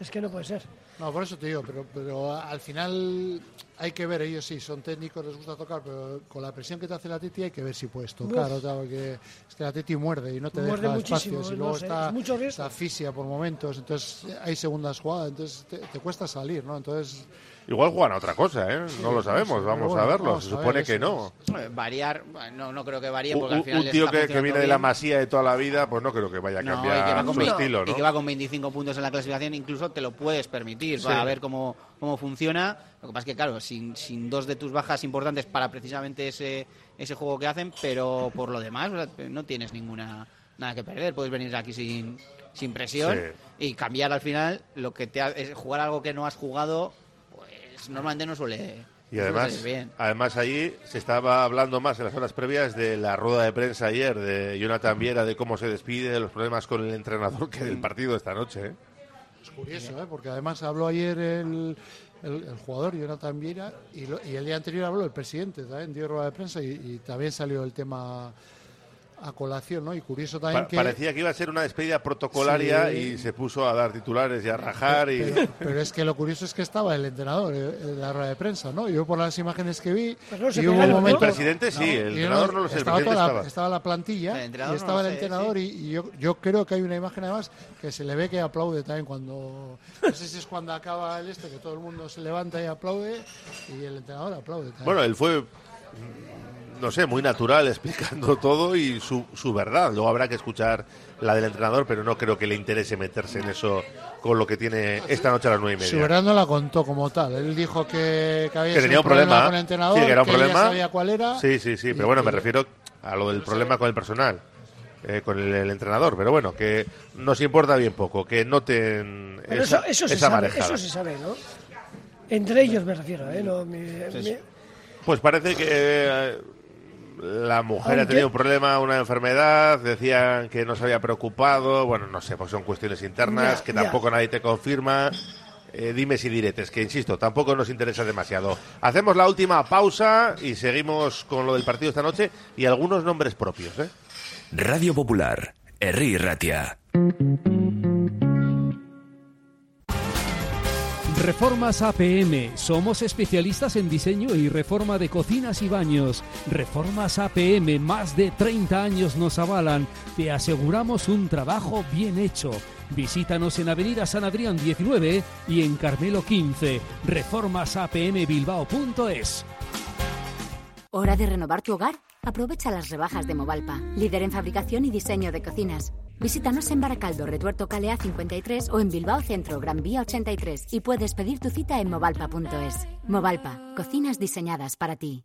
D: Es que no puede ser.
B: No, por eso te digo, pero, pero al final hay que ver, ellos sí, son técnicos, les gusta tocar, pero con la presión que te hace el Atleti hay que ver si puedes tocar, o sea, porque es que el Atleti muerde y no te
D: Muerde
B: deja
D: muchísimo,
B: espacios y
D: no
B: luego
D: sé,
B: está,
D: es mucho
B: está asfixia por momentos, entonces hay segundas jugadas, entonces te, te cuesta salir, ¿no? Entonces
A: Igual juegan a otra cosa, ¿eh? No lo sabemos, vamos a verlo.
B: vamos
A: Se
B: ver,
A: supone que no.
C: Eh, Variar, no, no creo que varíe
A: Un,
C: porque al
A: un-
C: final
A: un tío que, que viene de la masía de toda la vida, pues no creo que vaya a cambiar su
C: y que va con 25 puntos en la clasificación, incluso te lo puedes permitir
A: Sí.
C: para ver cómo, cómo funciona. Lo que pasa es que, claro, sin, sin dos de tus bajas importantes para precisamente ese, ese juego que hacen, pero por lo demás o sea, no tienes ninguna nada que perder. Puedes venir aquí sin, sin presión y cambiar al final lo que te ha- es jugar algo que no has jugado, normalmente no suele.
A: Y además,
C: salir bien.
A: además allí se estaba hablando más en las horas previas de la rueda de prensa ayer de Jonathan Viera, de cómo se despide, de los problemas con el entrenador que del partido esta noche. ¿eh?
B: es curioso, ¿eh? porque además habló ayer el, el, el jugador Jonathan Viera y, lo- y el día anterior habló el presidente, también dio rueda de prensa y, y también salió el tema a colación, ¿no? Y curioso también
A: Pa-
B: que...
A: Parecía que iba a ser una despedida protocolaria
B: Sí.
A: y se puso a dar titulares y a rajar. Y...
B: Pero, pero es que lo curioso es que estaba el entrenador eh, en la rueda de prensa, ¿no? Yo por las imágenes que vi,
D: Pero no se
B: y hubo un
D: pegaron, ¿no?
B: momento...
A: El presidente sí, el entrenador no lo sé, el
B: estaba, toda la,
A: estaba.
B: estaba la plantilla
C: El
B: y
C: no
B: estaba el
C: sé,
B: entrenador y, y yo, yo creo que hay una imagen además que se le ve que aplaude también cuando... No sé si es cuando acaba el este, que todo el mundo se levanta y aplaude y el entrenador aplaude también.
A: Bueno, él fue, no sé, muy natural explicando todo y su, su verdad. Luego habrá que escuchar la del entrenador, pero no creo que le interese meterse en eso con lo que tiene esta noche a las nueve y
B: Su
A: media.
B: verdad no la contó como tal. Él dijo que, que había
A: Que tenía un problema,
B: con el entrenador,
A: sí, que era un
B: que
A: problema.
B: sabía cuál era.
A: Sí, sí, sí, pero bueno, me refiero a lo del problema con el personal. eh, con el, el entrenador, pero bueno, que nos importa bien poco, que noten
D: Pero
A: esa,
D: eso, eso, se sabe, eso se sabe, ¿no? Entre ellos me refiero, ¿eh? No, mi- mi-
A: Pues parece que eh, la mujer ha tenido un problema, una enfermedad, decían que no se había preocupado, bueno, no sé, pues son cuestiones internas
D: Ya,
A: que
D: ya.
A: tampoco nadie te confirma. Eh, dime si diretes, que insisto, tampoco nos interesa demasiado. Hacemos la última pausa y seguimos con lo del partido esta noche y algunos nombres propios, ¿eh?
E: Radio Popular, Herri Ratia.
H: Reformas APM. Somos especialistas en diseño y reforma de cocinas y baños. Reformas APM, más de 30 años nos avalan. Te aseguramos un trabajo bien hecho. Visítanos en Avenida San Adrián 19 y en Carmelo 15. Reformasapmbilbao.es.
J: ¿Hora de renovar tu hogar? Aprovecha las rebajas de Movalpa, líder en fabricación y diseño de cocinas. Visítanos en Baracaldo, Retuerto Calea 53 o en Bilbao Centro, Gran Vía 83 y puedes pedir tu cita en movalpa.es. Movalpa, cocinas diseñadas para ti.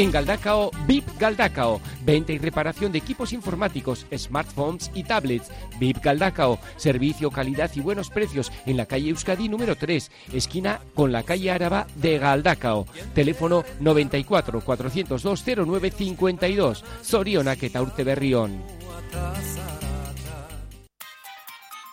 K: En Galdacao, VIP Galdacao. Venta y reparación de equipos informáticos, smartphones y tablets. VIP Galdacao. Servicio, calidad y buenos precios en la calle Euskadi número 3, esquina con la calle Áraba de Galdacao. Teléfono 94 402 0952. Sorionak eta Urte Berrión.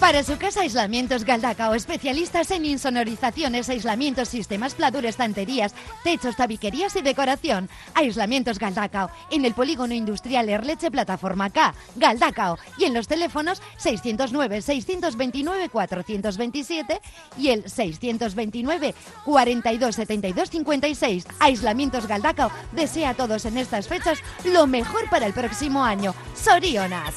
F: Para su casa, Aislamientos Galdacao, especialistas en insonorizaciones, aislamientos, sistemas, pladur, estanterías, techos, tabiquerías y decoración. Aislamientos Galdacao, en el polígono industrial Erleche Plataforma K, Galdacao, y en los teléfonos 609-629-427 y el 629-427256. Aislamientos Galdacao desea a todos en estas fechas lo mejor para el próximo año. Sorionas.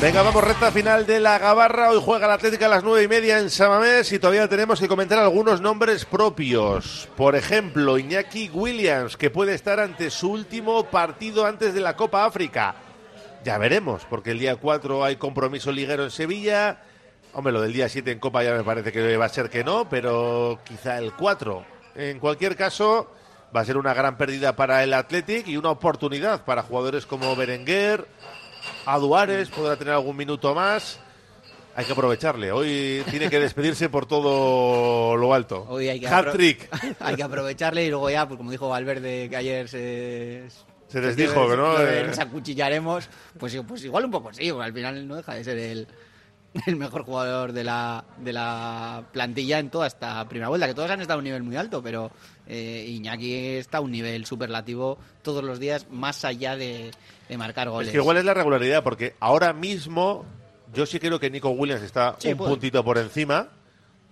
A: Venga, vamos, recta final de la Gabarra. Hoy juega la Atlética a las nueve y media en Samamés y todavía tenemos que comentar algunos nombres propios. Por ejemplo, Iñaki Williams, que puede estar ante su último partido antes de la Copa África. Ya veremos, porque el día 4 hay compromiso liguero en Sevilla. Hombre, lo del día 7 en Copa ya me parece que va a ser que no, pero quizá el 4. En cualquier caso, va a ser una gran pérdida para el Athletic y una oportunidad para jugadores como Berenguer, Aduares, podrá tener algún minuto más. Hay que aprovecharle. Hoy tiene que despedirse por todo lo alto.
C: Hoy hay que,
A: Hat-trick.
C: hay que aprovecharle y luego ya, pues como dijo Valverde que ayer se...
A: Se les dijo que no. eh,
C: Nos acuchillareemos. Pues, pues igual un poco sí, porque al final no deja de ser el, el mejor jugador de la, de la plantilla en toda esta primera vuelta, que todos han estado a un nivel muy alto, pero eh, Iñaki está a un nivel superlativo todos los días, más allá de, de marcar goles.
A: Es que igual es la regularidad, porque ahora mismo yo sí creo que Nico Williams está
C: Sí,
A: un
C: puede.
A: puntito por encima.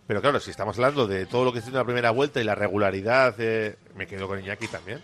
A: Pero claro, si estamos hablando de todo lo que hizo en la primera vuelta y la regularidad, eh, me quedo con Iñaki también.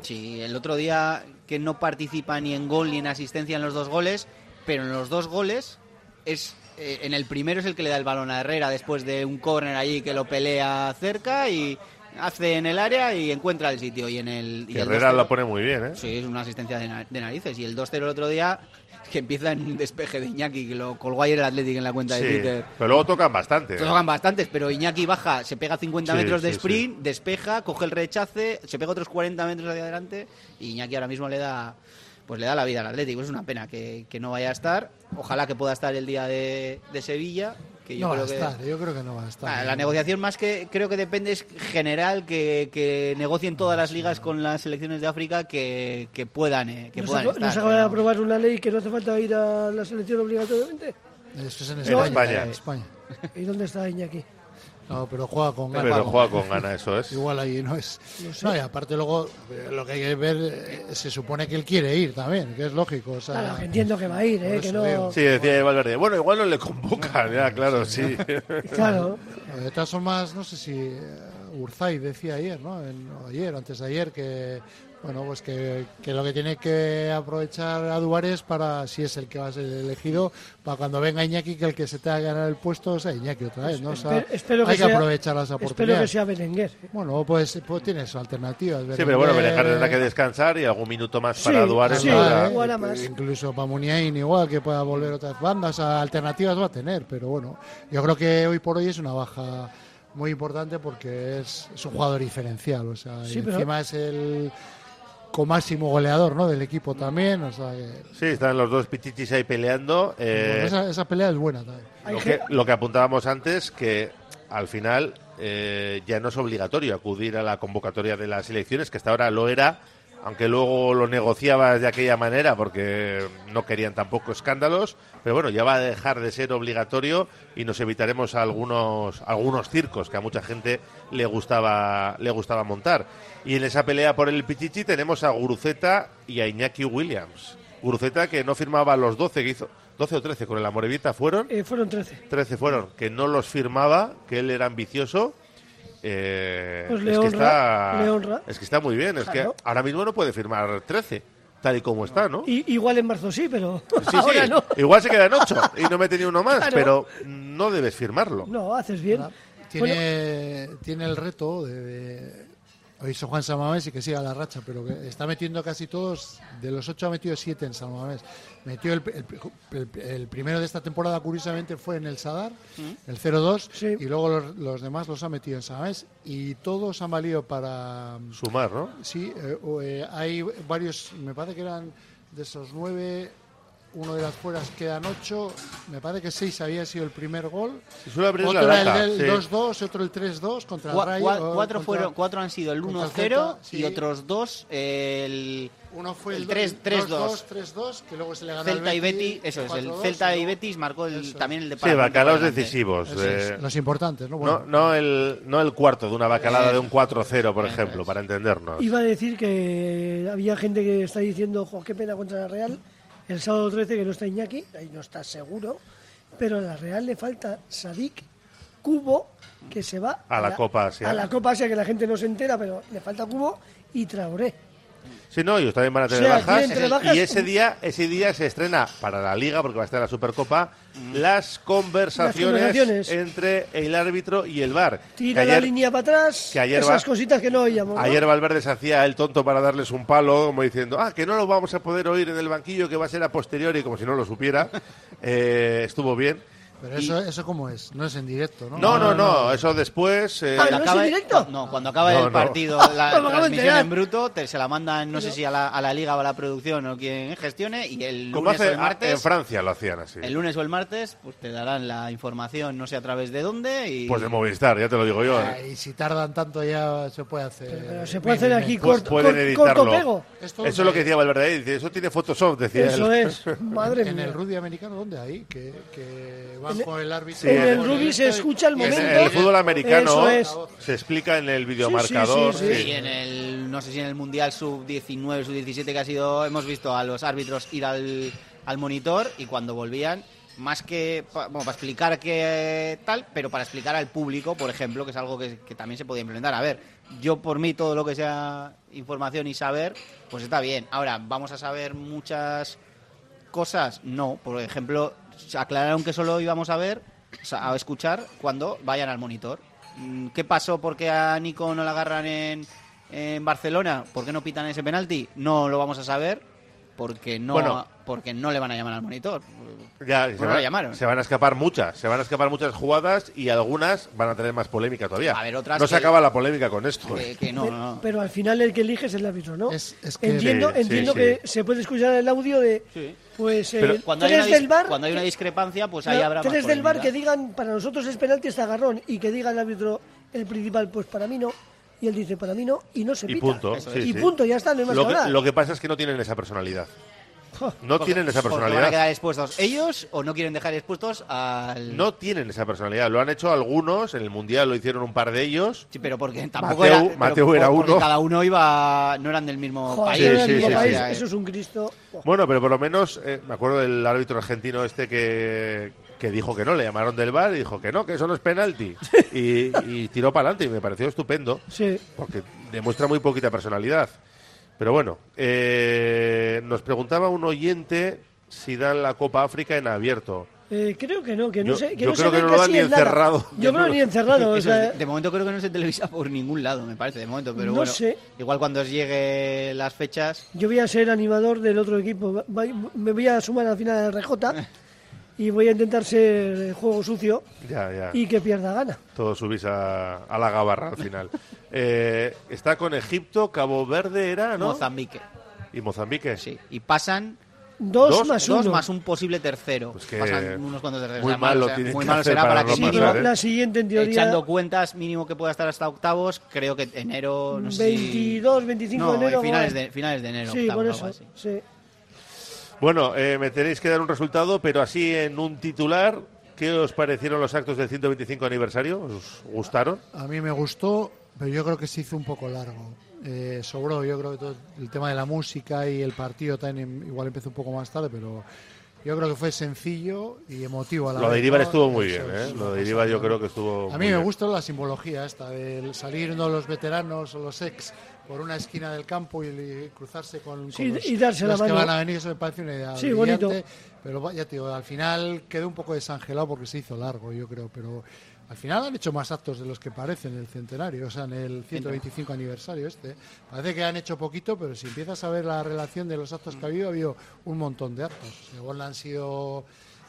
C: Sí, el otro día que no participa ni en gol ni en asistencia en los dos goles, pero en los dos goles es eh, en el primero es el que le da el balón a Herrera después de un córner allí que lo pelea cerca y hace en el área y encuentra el sitio y en el y
A: Herrera
C: 2-0
A: la pone muy bien, ¿eh?
C: Sí, es una asistencia de, na- de narices y el 2-0 el otro día que empieza en un despeje de Iñaki que lo colgó ayer el Athletic en la cuenta de Twitter.
A: pero luego tocan bastante. ¿eh?
C: Tocan bastantes, pero Iñaki baja, se pega 50
A: Sí,
C: metros de
A: sí,
C: sprint, despeja, coge el rechace, se pega otros 40 metros hacia adelante y Iñaki ahora mismo le da pues le da la vida al Atlético. Es una pena que, que no vaya a estar. Ojalá que pueda estar el día de, de Sevilla. Que yo
B: no va a
C: creo que-
B: estar, yo creo que no va a estar.
C: Ah, la negociación más que creo que depende es general que, que negocien todas las ligas con las selecciones de África que, que puedan eh, que
D: ¿No se,
C: puedan
D: acaba- no
C: estar.
D: se acaba de aprobar una ley que no hace falta ir a la selección obligatoriamente?
B: Eso es en
A: En
B: España.
A: España.
B: en España.
D: ¿Y dónde está Iñaki?
B: No, pero juega con ganas.
A: Pero juega con ganas, eso es.
B: Igual ahí no es.
D: No
B: y aparte luego eh, lo que hay que ver, eh, se supone que él quiere ir también, que es lógico. O sea,
D: Claro, que entiendo que va a ir, ¿eh? Que no...
A: Sí, decía Valverde. Bueno, igual no le convocan, ya, claro, sí.
D: Claro.
B: De todas formas, no sé si eh, Urzay decía ayer, ¿no? Ayer, o antes de ayer, que bueno, pues que, que lo que tiene que aprovechar a Duárez para, si es el que va a ser elegido, para cuando venga Iñaki, que el que se tenga que ganar el puesto sea Iñaki otra vez, ¿no? O sea,
D: Espe- espero que
B: hay que,
D: sea-
B: aprovechar las
D: Espero que
B: oportunidades.
D: sea Berenguer.
B: Bueno, pues, pues tienes alternativas.
A: Sí, pero bueno,
B: Berenguer,
A: tendrá que descansar y algún minuto más
B: Sí,
A: para Duárez.
B: sí,
A: para-
B: eh,
D: más.
B: Incluso para Muniain igual, que pueda volver otras bandas, alternativas va a tener, pero bueno, yo creo que hoy por hoy es una baja muy importante porque es, es un jugador diferencial, o sea,
D: Sí,
B: y
D: pero-
B: encima es el con máximo goleador ¿no? del equipo también, o sea que
A: Sí, están los dos pichichis ahí peleando. eh,
B: bueno, esa, esa pelea es buena también.
A: lo, que, lo que apuntábamos antes, que al final eh, ya no es obligatorio acudir a la convocatoria de las elecciones, que hasta ahora lo era, aunque luego lo negociabas de aquella manera porque no querían tampoco escándalos, pero bueno, ya va a dejar de ser obligatorio y nos evitaremos algunos algunos circos que a mucha gente le gustaba le gustaba montar. Y en esa pelea por el Pichichi tenemos a Guruceta y a Iñaki Williams. Guruceta que no firmaba los 12 que hizo 12 o 13 con el Amorevita fueron
D: Eh, fueron 13.
A: 13 fueron, que no los firmaba, que él era ambicioso. Eh,
D: Pues
A: es, que está,
D: le honra.
A: es que está muy bien, es que ahora mismo no puede firmar 13, tal y como está, ¿no?
D: Y, igual en marzo sí, pero
A: Sí,
D: ahora
A: sí,
D: no.
A: igual se quedan 8 y no mete ni uno más,
D: Claro.
A: pero no debes firmarlo.
D: No, haces bien.
B: Tiene, tiene el reto de, de- Hoy hizo Juan San Mamés y que siga la racha, pero que está metiendo casi todos. De los ocho ha metido siete en San Mamés. Metió el, el- el- el primero de esta temporada, curiosamente, fue en el Sadar, el 0-2, y luego los, los demás los ha metido en San Mamés. Y todos han valido para.
A: Sumar, ¿no?
B: Sí, eh, eh, hay varios, me parece que eran de esos nueve, uno de las fueras quedan ocho, me parece que seis había sido el primer gol.
A: Si suele abrir
B: otro
A: la lata,
B: el del
A: sí.
B: 2-2, otro el 3-2 contra el
C: Cua-
B: Rayo.
C: cuatro,
B: contra-
C: fueron, cuatro han sido el
B: contra el
C: 1-0
B: Celta,
C: y
B: sí.
C: otros dos el...
B: Uno fue el,
C: 3
B: 2-2, 3-2, que luego se le ganó
C: Celta
B: al
C: y
B: Betis,
C: eso es, el
B: 4-2,
C: Celta
B: y
C: Betis marcó el, también el de
A: Sí, bacalaos decisivos. Eh,
B: es, los importantes, ¿no?
A: no,
B: Bueno,
A: no, el, no el cuarto de una bacalada
C: Eh,
A: de un 4-0, por ejemplo, para entendernos.
D: Iba a decir que había gente que está diciendo, jo, qué pena contra la Real. El sábado 13 que no está Iñaki, ahí no está seguro. Pero a la Real le falta Sadik, Cubo, que se va
A: A la Copa Asia.
D: A la Copa Asia, que la gente no se entera, pero le falta Cubo y Traoré.
A: Sí, no, ellos también van a tener
D: O sea,
A: bajas. Y ese día, ese día se estrena para la Liga, porque va a estar la Supercopa, las, conversaciones
D: Las conversaciones.
A: entre el árbitro y el VAR.
D: Tira la línea para atrás,
A: que ayer
D: esas
A: va-
D: cositas que no oíamos. ¿no?
A: Ayer Valverde se hacía el tonto para darles un palo, como diciendo, ah, que no lo vamos a poder oír en el banquillo, que va a ser a posteriori, como si no lo supiera. Eh, estuvo bien.
B: Pero eso, eso cómo es, no es en directo, ¿no?
A: No, no, no, eso después... eh,
D: Ah,
C: Cuando acaba, cu- no, cuando acaba
A: No,
C: el
A: no.
C: partido, la
D: acabo de
C: transmisión en bruto, te, se la mandan, no sé si a la, a la liga o a la producción o quien gestione, y el lunes
A: hace
C: o el martes...
A: en Francia lo hacían así.
C: El lunes o el martes, pues te darán la información, no sé a través de dónde. Y...
A: Pues de Movistar, ya te lo digo yo.
B: Ah,
A: eh.
B: Y si tardan tanto ya se puede hacer.
D: Pero se puede hacer
B: Bien,
D: aquí.
A: Pues
D: corto,
A: pueden editarlo.
D: corto pego.
B: Esto
A: Eso es lo que decía Valverde, dice, eso tiene Photoshop, decía
D: Eso
A: él.
D: es, madre
B: En
D: mía.
B: el rugby americano, ¿dónde hay? Que, que
D: En-
B: el árbitro.
A: Sí,
D: en
A: en
D: el rugby se escucha el
A: En
D: momento.
A: el fútbol americano
D: es.
A: se explica en el videomarcador.
D: sí, sí,
A: sí.
C: Y en el, no sé si en el Mundial Sub-19, Sub-17 que ha sido, hemos visto a los árbitros ir al, al monitor y cuando volvían, más que bueno, para explicar que tal, pero para explicar al público, por ejemplo, que es algo que, que también se podía implementar. A ver, yo por mí todo lo que sea información y saber, pues está bien. Ahora, ¿vamos a saber muchas cosas? No. Por ejemplo, aclararon que solo íbamos a ver, a escuchar cuando vayan al monitor. Mm, ¿Qué pasó? ¿Por qué a Nico no la agarran en, en Barcelona? ¿Por qué no pitan ese penalti? No lo vamos a saber porque no. Porque no le van a llamar al monitor.
A: Ya,
C: Pues
A: se,
C: no
A: van,
C: la llamaron.
A: se van a escapar muchas, se van a escapar muchas jugadas y algunas van a tener más polémica todavía.
C: A ver, otras
A: no se
C: que-
A: acaba la polémica con esto.
C: Que,
A: ¿eh?
C: que no,
D: Pero,
C: no.
D: pero al final el que elige es el árbitro, ¿no?
B: Es- es que-
D: entiendo
A: Sí,
D: entiendo
A: sí,
D: que
A: sí.
D: se puede escuchar el audio de pues
A: Pero
D: el
C: Cuando hay,
D: tres
C: una dis-
D: del bar
C: cuando hay una discrepancia, pues ahí
D: no,
C: habrá más
D: tres del bar que digan para nosotros es penalti está agarrón y que diga el árbitro el principal pues para mí no y él dice para mí no y no se
A: Y
D: pita.
A: punto.
C: Eso
A: sí,
D: y
A: sí.
D: punto, ya está, no hay más
A: Lo
D: que
A: que,
D: hablar.
A: lo que pasa es que no tienen esa personalidad. No tienen esa
C: Porque van a
A: personalidad.
C: quedar expuestos ellos o no quieren dejar expuestos al...
A: No tienen esa personalidad. Lo han hecho algunos, en el Mundial lo hicieron un par de ellos.
C: Sí, pero porque tampoco
A: Mateu-
C: era,
A: Mateu era
C: porque
A: uno.
C: cada uno iba no eran del mismo
D: Joder,
C: país.
A: Sí, sí,
D: eso es un Cristo.
A: Bueno, pero por lo menos eh, me acuerdo del árbitro argentino este que, que dijo que no, le llamaron del bar y dijo que no, que eso no es penalti. Y, y tiró para adelante y me pareció estupendo.
D: Sí.
A: Porque demuestra muy poquita personalidad. Pero bueno, eh, nos preguntaba un oyente si dan la Copa África en abierto.
D: Eh, creo que no, que no
A: Yo-
D: sé. Que
A: yo
D: no se
A: creo que no lo dan ni encerrado.
D: Yo creo ni encerrado. o
C: Eso
D: sea,
C: es, de momento creo que no se televisa por ningún lado, me parece, de momento. Pero
D: No
C: bueno,
D: sé.
C: igual cuando os llegue las fechas,
D: Yo voy a ser animador del otro equipo. Me voy a sumar al final del RJ y voy a intentar ser el juego sucio
A: Ya, ya.
D: y que pierda gana.
A: Todos subís a, a la gabarra al final. Eh, está con Egipto, Cabo Verde era, ¿no?
C: Mozambique.
A: Y Mozambique.
C: Sí. Y pasan
D: Dos,
A: Dos-
D: más
C: dos
D: uno.
C: más un posible tercero.
A: Pues que
C: pasan unos cuantos terceros.
A: muy
C: mal, o sea, muy
A: que
C: malo será
A: para
C: que
A: pasar, ¿eh?
D: la siguiente en teoría.
C: Echando cuentas, mínimo que pueda estar hasta octavos, creo que enero, no sé si-
D: 22, 25
C: No,
D: de enero.
C: finales
D: va.
C: de, finales de enero.
D: Sí, por eso. Sí.
A: Bueno, eh, me tenéis que dar un resultado, pero así en un titular. ¿Qué os parecieron los actos del 125 aniversario? ¿Os gustaron?
B: A mí me gustó, pero yo creo que se hizo un poco largo. Eh, sobró, yo creo que todo el tema de la música y el partido también em- igual empezó un poco más tarde, pero yo creo que fue sencillo y emotivo a la
A: Lo de Iribar estuvo muy bien, ¿eh? Lo de Iribar yo creo que estuvo
B: A mí me
A: bien.
B: gustó la simbología esta, del salir uno de los veteranos o los ex por una esquina del campo y, y cruzarse con, con
D: Sí,
B: los,
D: y darse la
B: los que
D: mano.
B: van a venir, eso me parece una idea
D: Sí,
B: brillante,
D: bonito.
B: Pero va- ya te digo, al final quedó un poco desangelado porque se hizo largo, yo creo, pero al final han hecho más actos de los que parecen en el centenario, o sea, en el 125 aniversario este. Parece que han hecho poquito, pero si empiezas a ver la relación de los actos que ha habido, ha habido un montón de actos. Igual han sido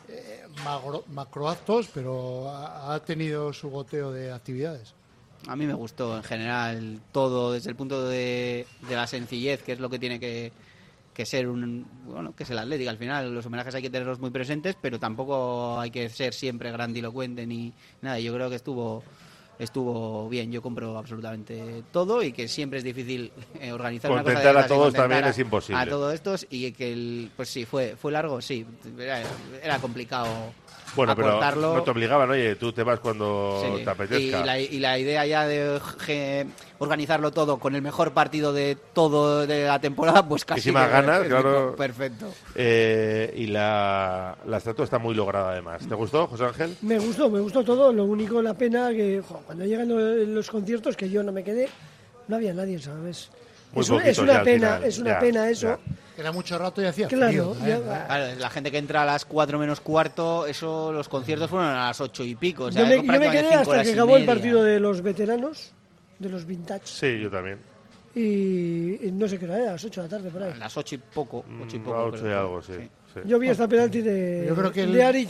B: eh, magro- macroactos, pero ha, ha tenido su goteo de actividades.
C: A mí me gustó en general todo desde el punto de, de la sencillez, que es lo que tiene que, que ser un bueno, que es el Atlético al final. Los homenajes hay que tenerlos muy presentes, pero tampoco hay que ser siempre grandilocuente ni nada. Yo creo que estuvo estuvo bien. Yo compro absolutamente todo y que siempre es difícil eh, organizar una cosa de
A: a todos también
C: a-
A: es imposible.
C: A todos estos y que el, pues sí fue fue largo, sí, era, era complicado.
A: Bueno, pero no te obligaban, oye, tú te vas cuando
C: Sí.
A: te apetezca.
C: Y la, y la idea ya de je- organizarlo todo con el mejor partido de todo de la temporada, pues casi.
A: Y si más ganas,
C: perfecto,
A: claro.
C: Perfecto.
A: Eh, y la, la estatua está muy lograda además. ¿Te gustó, José Ángel?
D: Me gustó, me gustó todo. Lo único, la pena que jo, cuando llegan lo- los conciertos, que yo no me quedé, no había nadie, ¿sabes?
A: Muy
D: es, un- es una
A: ya
D: pena,
A: final,
D: es una
A: ya,
D: pena eso.
A: ya.
B: Era mucho rato y hacía
D: Claro,
B: frío.
D: ya-
B: ¿eh?
C: Claro, la gente que entra a las 4 menos cuarto, eso los conciertos fueron a las 8 y pico. O sea,
D: yo, me, yo me quedé hasta que
C: y
D: acabó el partido de los veteranos, de los vintage.
A: Sí, yo también.
D: Y, y no sé qué hora era, a las 8 de la tarde por ahí.
C: A las ocho y poco. Ocho y
A: Mm,
C: poco
A: a ocho y
C: creo.
A: algo, sí. sí.
D: Yo vi hasta penalti de,
B: Yo creo que el-
D: de Ari.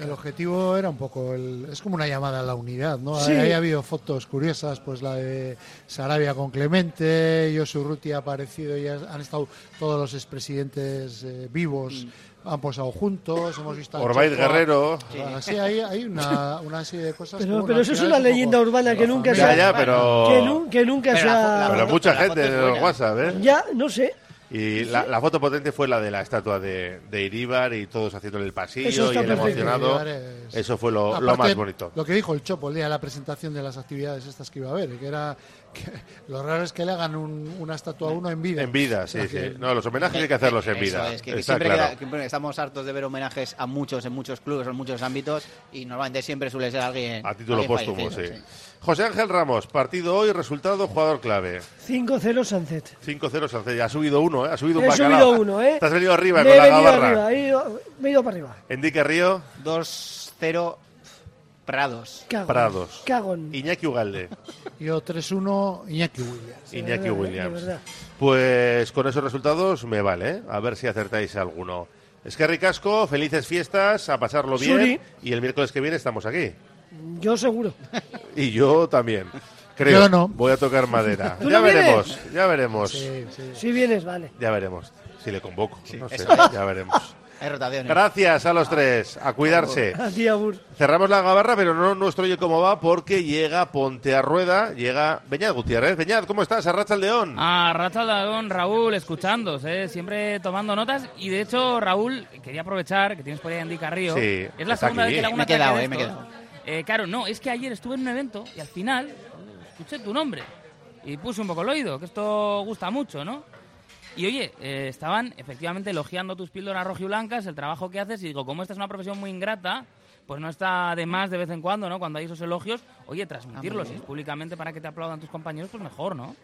B: El objetivo era un poco, el- es como una llamada a la unidad, ¿no?
D: Sí.
B: Ahí ha habido fotos curiosas, pues la de Sarabia con Clemente, Josu Ruti ha aparecido, y han estado todos los expresidentes eh, vivos, han posado juntos, hemos visto... a
A: Orbaiz Guerrero.
B: a- Sí, hay, hay una, una serie de cosas...
D: Pero, pero eso es una
B: un
D: leyenda urbana que nunca se
A: Ya,
D: ha...
A: ya, pero...
D: Que, nu- que nunca
C: Pero
D: se ha...
A: Pero mucha gente en el. WhatsApp, ¿eh?
D: Ya, no sé.
A: Y la, la foto potente fue la de la estatua de, de Iríbar y todos haciéndole el pasillo y el emocionado.
B: Es-
A: Eso fue lo, lo
B: Aparte,
A: más bonito.
B: Lo que dijo el Chopo el día de la presentación de las actividades estas que iba a haber, que era que lo raro es que le hagan un- una estatua a uno en vida.
A: En vida,
B: O sea,
A: sí,
B: que-
A: sí. No, los homenajes hay que hacerlos en
C: Eso
A: vida.
C: es, que, que
A: Está
C: siempre
A: claro.
C: queda- que estamos hartos de ver homenajes a muchos en muchos clubes, en muchos ámbitos, y normalmente siempre suele ser alguien.
A: A título póstumo, sí.
C: fallecido,
A: José Ángel Ramos, partido hoy, resultado, jugador clave.
D: 5-0 Sunset.
A: 5-0 Sánchez. Ha subido uno, ¿eh? Ha subido un
D: He
A: bacalao.
D: subido uno, ¿eh?
A: Te has venido arriba
D: Me
A: con la
D: venido
A: gabarra.
D: arriba, he ido, me he ido para arriba.
A: Enrique Río,
C: 2-0 Prados.
D: Cagón.
A: Prados.
D: Cagón.
A: Iñaki Ugalde.
B: Yo 3-1, Iñaki Williams.
A: Iñaki
D: de verdad, de
A: Williams.
D: verdad.
A: Pues con esos resultados me vale, ¿eh? A ver si acertáis alguno. Es que ricasco, felices fiestas, a pasarlo bien.
D: Suri.
A: Y el miércoles que viene estamos aquí.
D: Yo seguro.
A: Y yo también. Creo.
B: Yo no.
A: Voy a tocar madera.
D: ¿Tú
A: ya
D: no vienes?
A: veremos, ya veremos.
B: Sí, sí.
D: Si vienes, vale.
A: Ya veremos. Si le convoco. no sé, ya veremos.
C: Hay rotaciones.
A: Gracias a los tres. A cuidarse. Cerramos la gabarra, pero no nuestro oye cómo va, porque llega Ponte a Rueda, llega Beñat Gutiérrez. Beñat, ¿cómo estás? Arracha el León.
L: A Racha Dragón, Raúl, escuchando, ¿eh? siempre tomando notas. Y de hecho, Raúl, quería aprovechar que tienes por ahí a Andy Carrillo.
A: Sí,
L: es la segunda
A: aquí.
L: vez que le hago un
C: Me he quedado, eh, me he
L: estos. Eh, claro, no, es que ayer estuve en un evento y al final escuché tu nombre y puse un poco el oído, que esto gusta mucho, ¿no? Y oye, eh, estaban efectivamente elogiando tus píldoras rojiblancas, el trabajo que haces, y digo, como esta es una profesión muy ingrata, pues no está de más de vez en cuando, ¿no? Cuando hay esos elogios, oye, transmitirlos
C: bien.
L: públicamente para que te aplaudan tus compañeros, pues mejor, ¿no?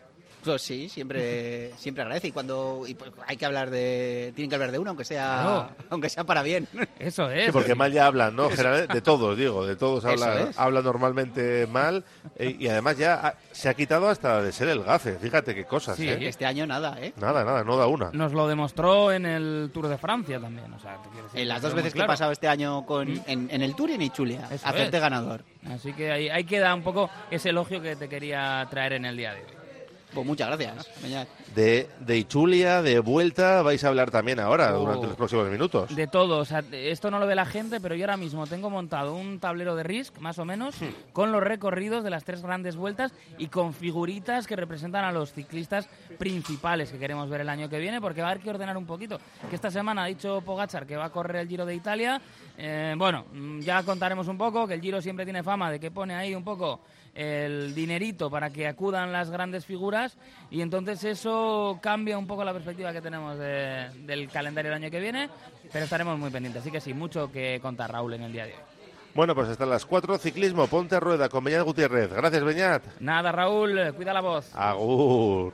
C: Pues sí, siempre, siempre agradece. Y cuando y pues hay que hablar de. Tienen que hablar de uno, aunque sea, aunque sea para bien.
L: Eso
A: Sí, porque mal ya hablan, ¿no? General- de todos, digo, de todos habla,
C: es.
A: habla normalmente mal eh, y además ya ha- se ha quitado hasta de ser el gafe. Fíjate qué cosas,
L: Sí,
A: ¿eh?
C: Este año nada, ¿eh?
A: Nada, nada, no da una.
L: Nos lo demostró en el Tour de Francia también. O sea, te quiero decir,
C: En las dos veces que he pasado este año con, en, en el Tour y en Ichulia.
L: Eso
C: Hacerte
L: es.
C: ganador.
L: Así que ahí, ahí queda un poco ese elogio que te quería traer en el día de hoy.
C: Pues muchas gracias.
A: De, de Ichulia, de vuelta, vais a hablar también ahora,
L: Oh.
A: durante los próximos minutos.
L: De todo, o sea, esto no lo ve la gente, pero yo ahora mismo tengo montado un tablero de Risk, más o menos, con los recorridos de las tres grandes vueltas y con figuritas que representan a los ciclistas principales que queremos ver el año que viene, porque va a haber que ordenar un poquito. Que esta semana ha dicho Pogachar que va a correr el Giro de Italia. Eh, bueno, mm, ya contaremos un poco, que el Giro siempre tiene fama de que pone ahí un poco el dinerito para que acudan las grandes figuras y entonces eso cambia un poco la perspectiva que tenemos de- del calendario del año que viene, pero estaremos muy pendientes. Así que sí, mucho que contar Raúl en el día de hoy.
A: Bueno, pues hasta las 4, ciclismo, ponte a rueda con Beñat Gutiérrez. Gracias, Beñat.
L: Nada, Raúl, cuida la voz.
A: Agur.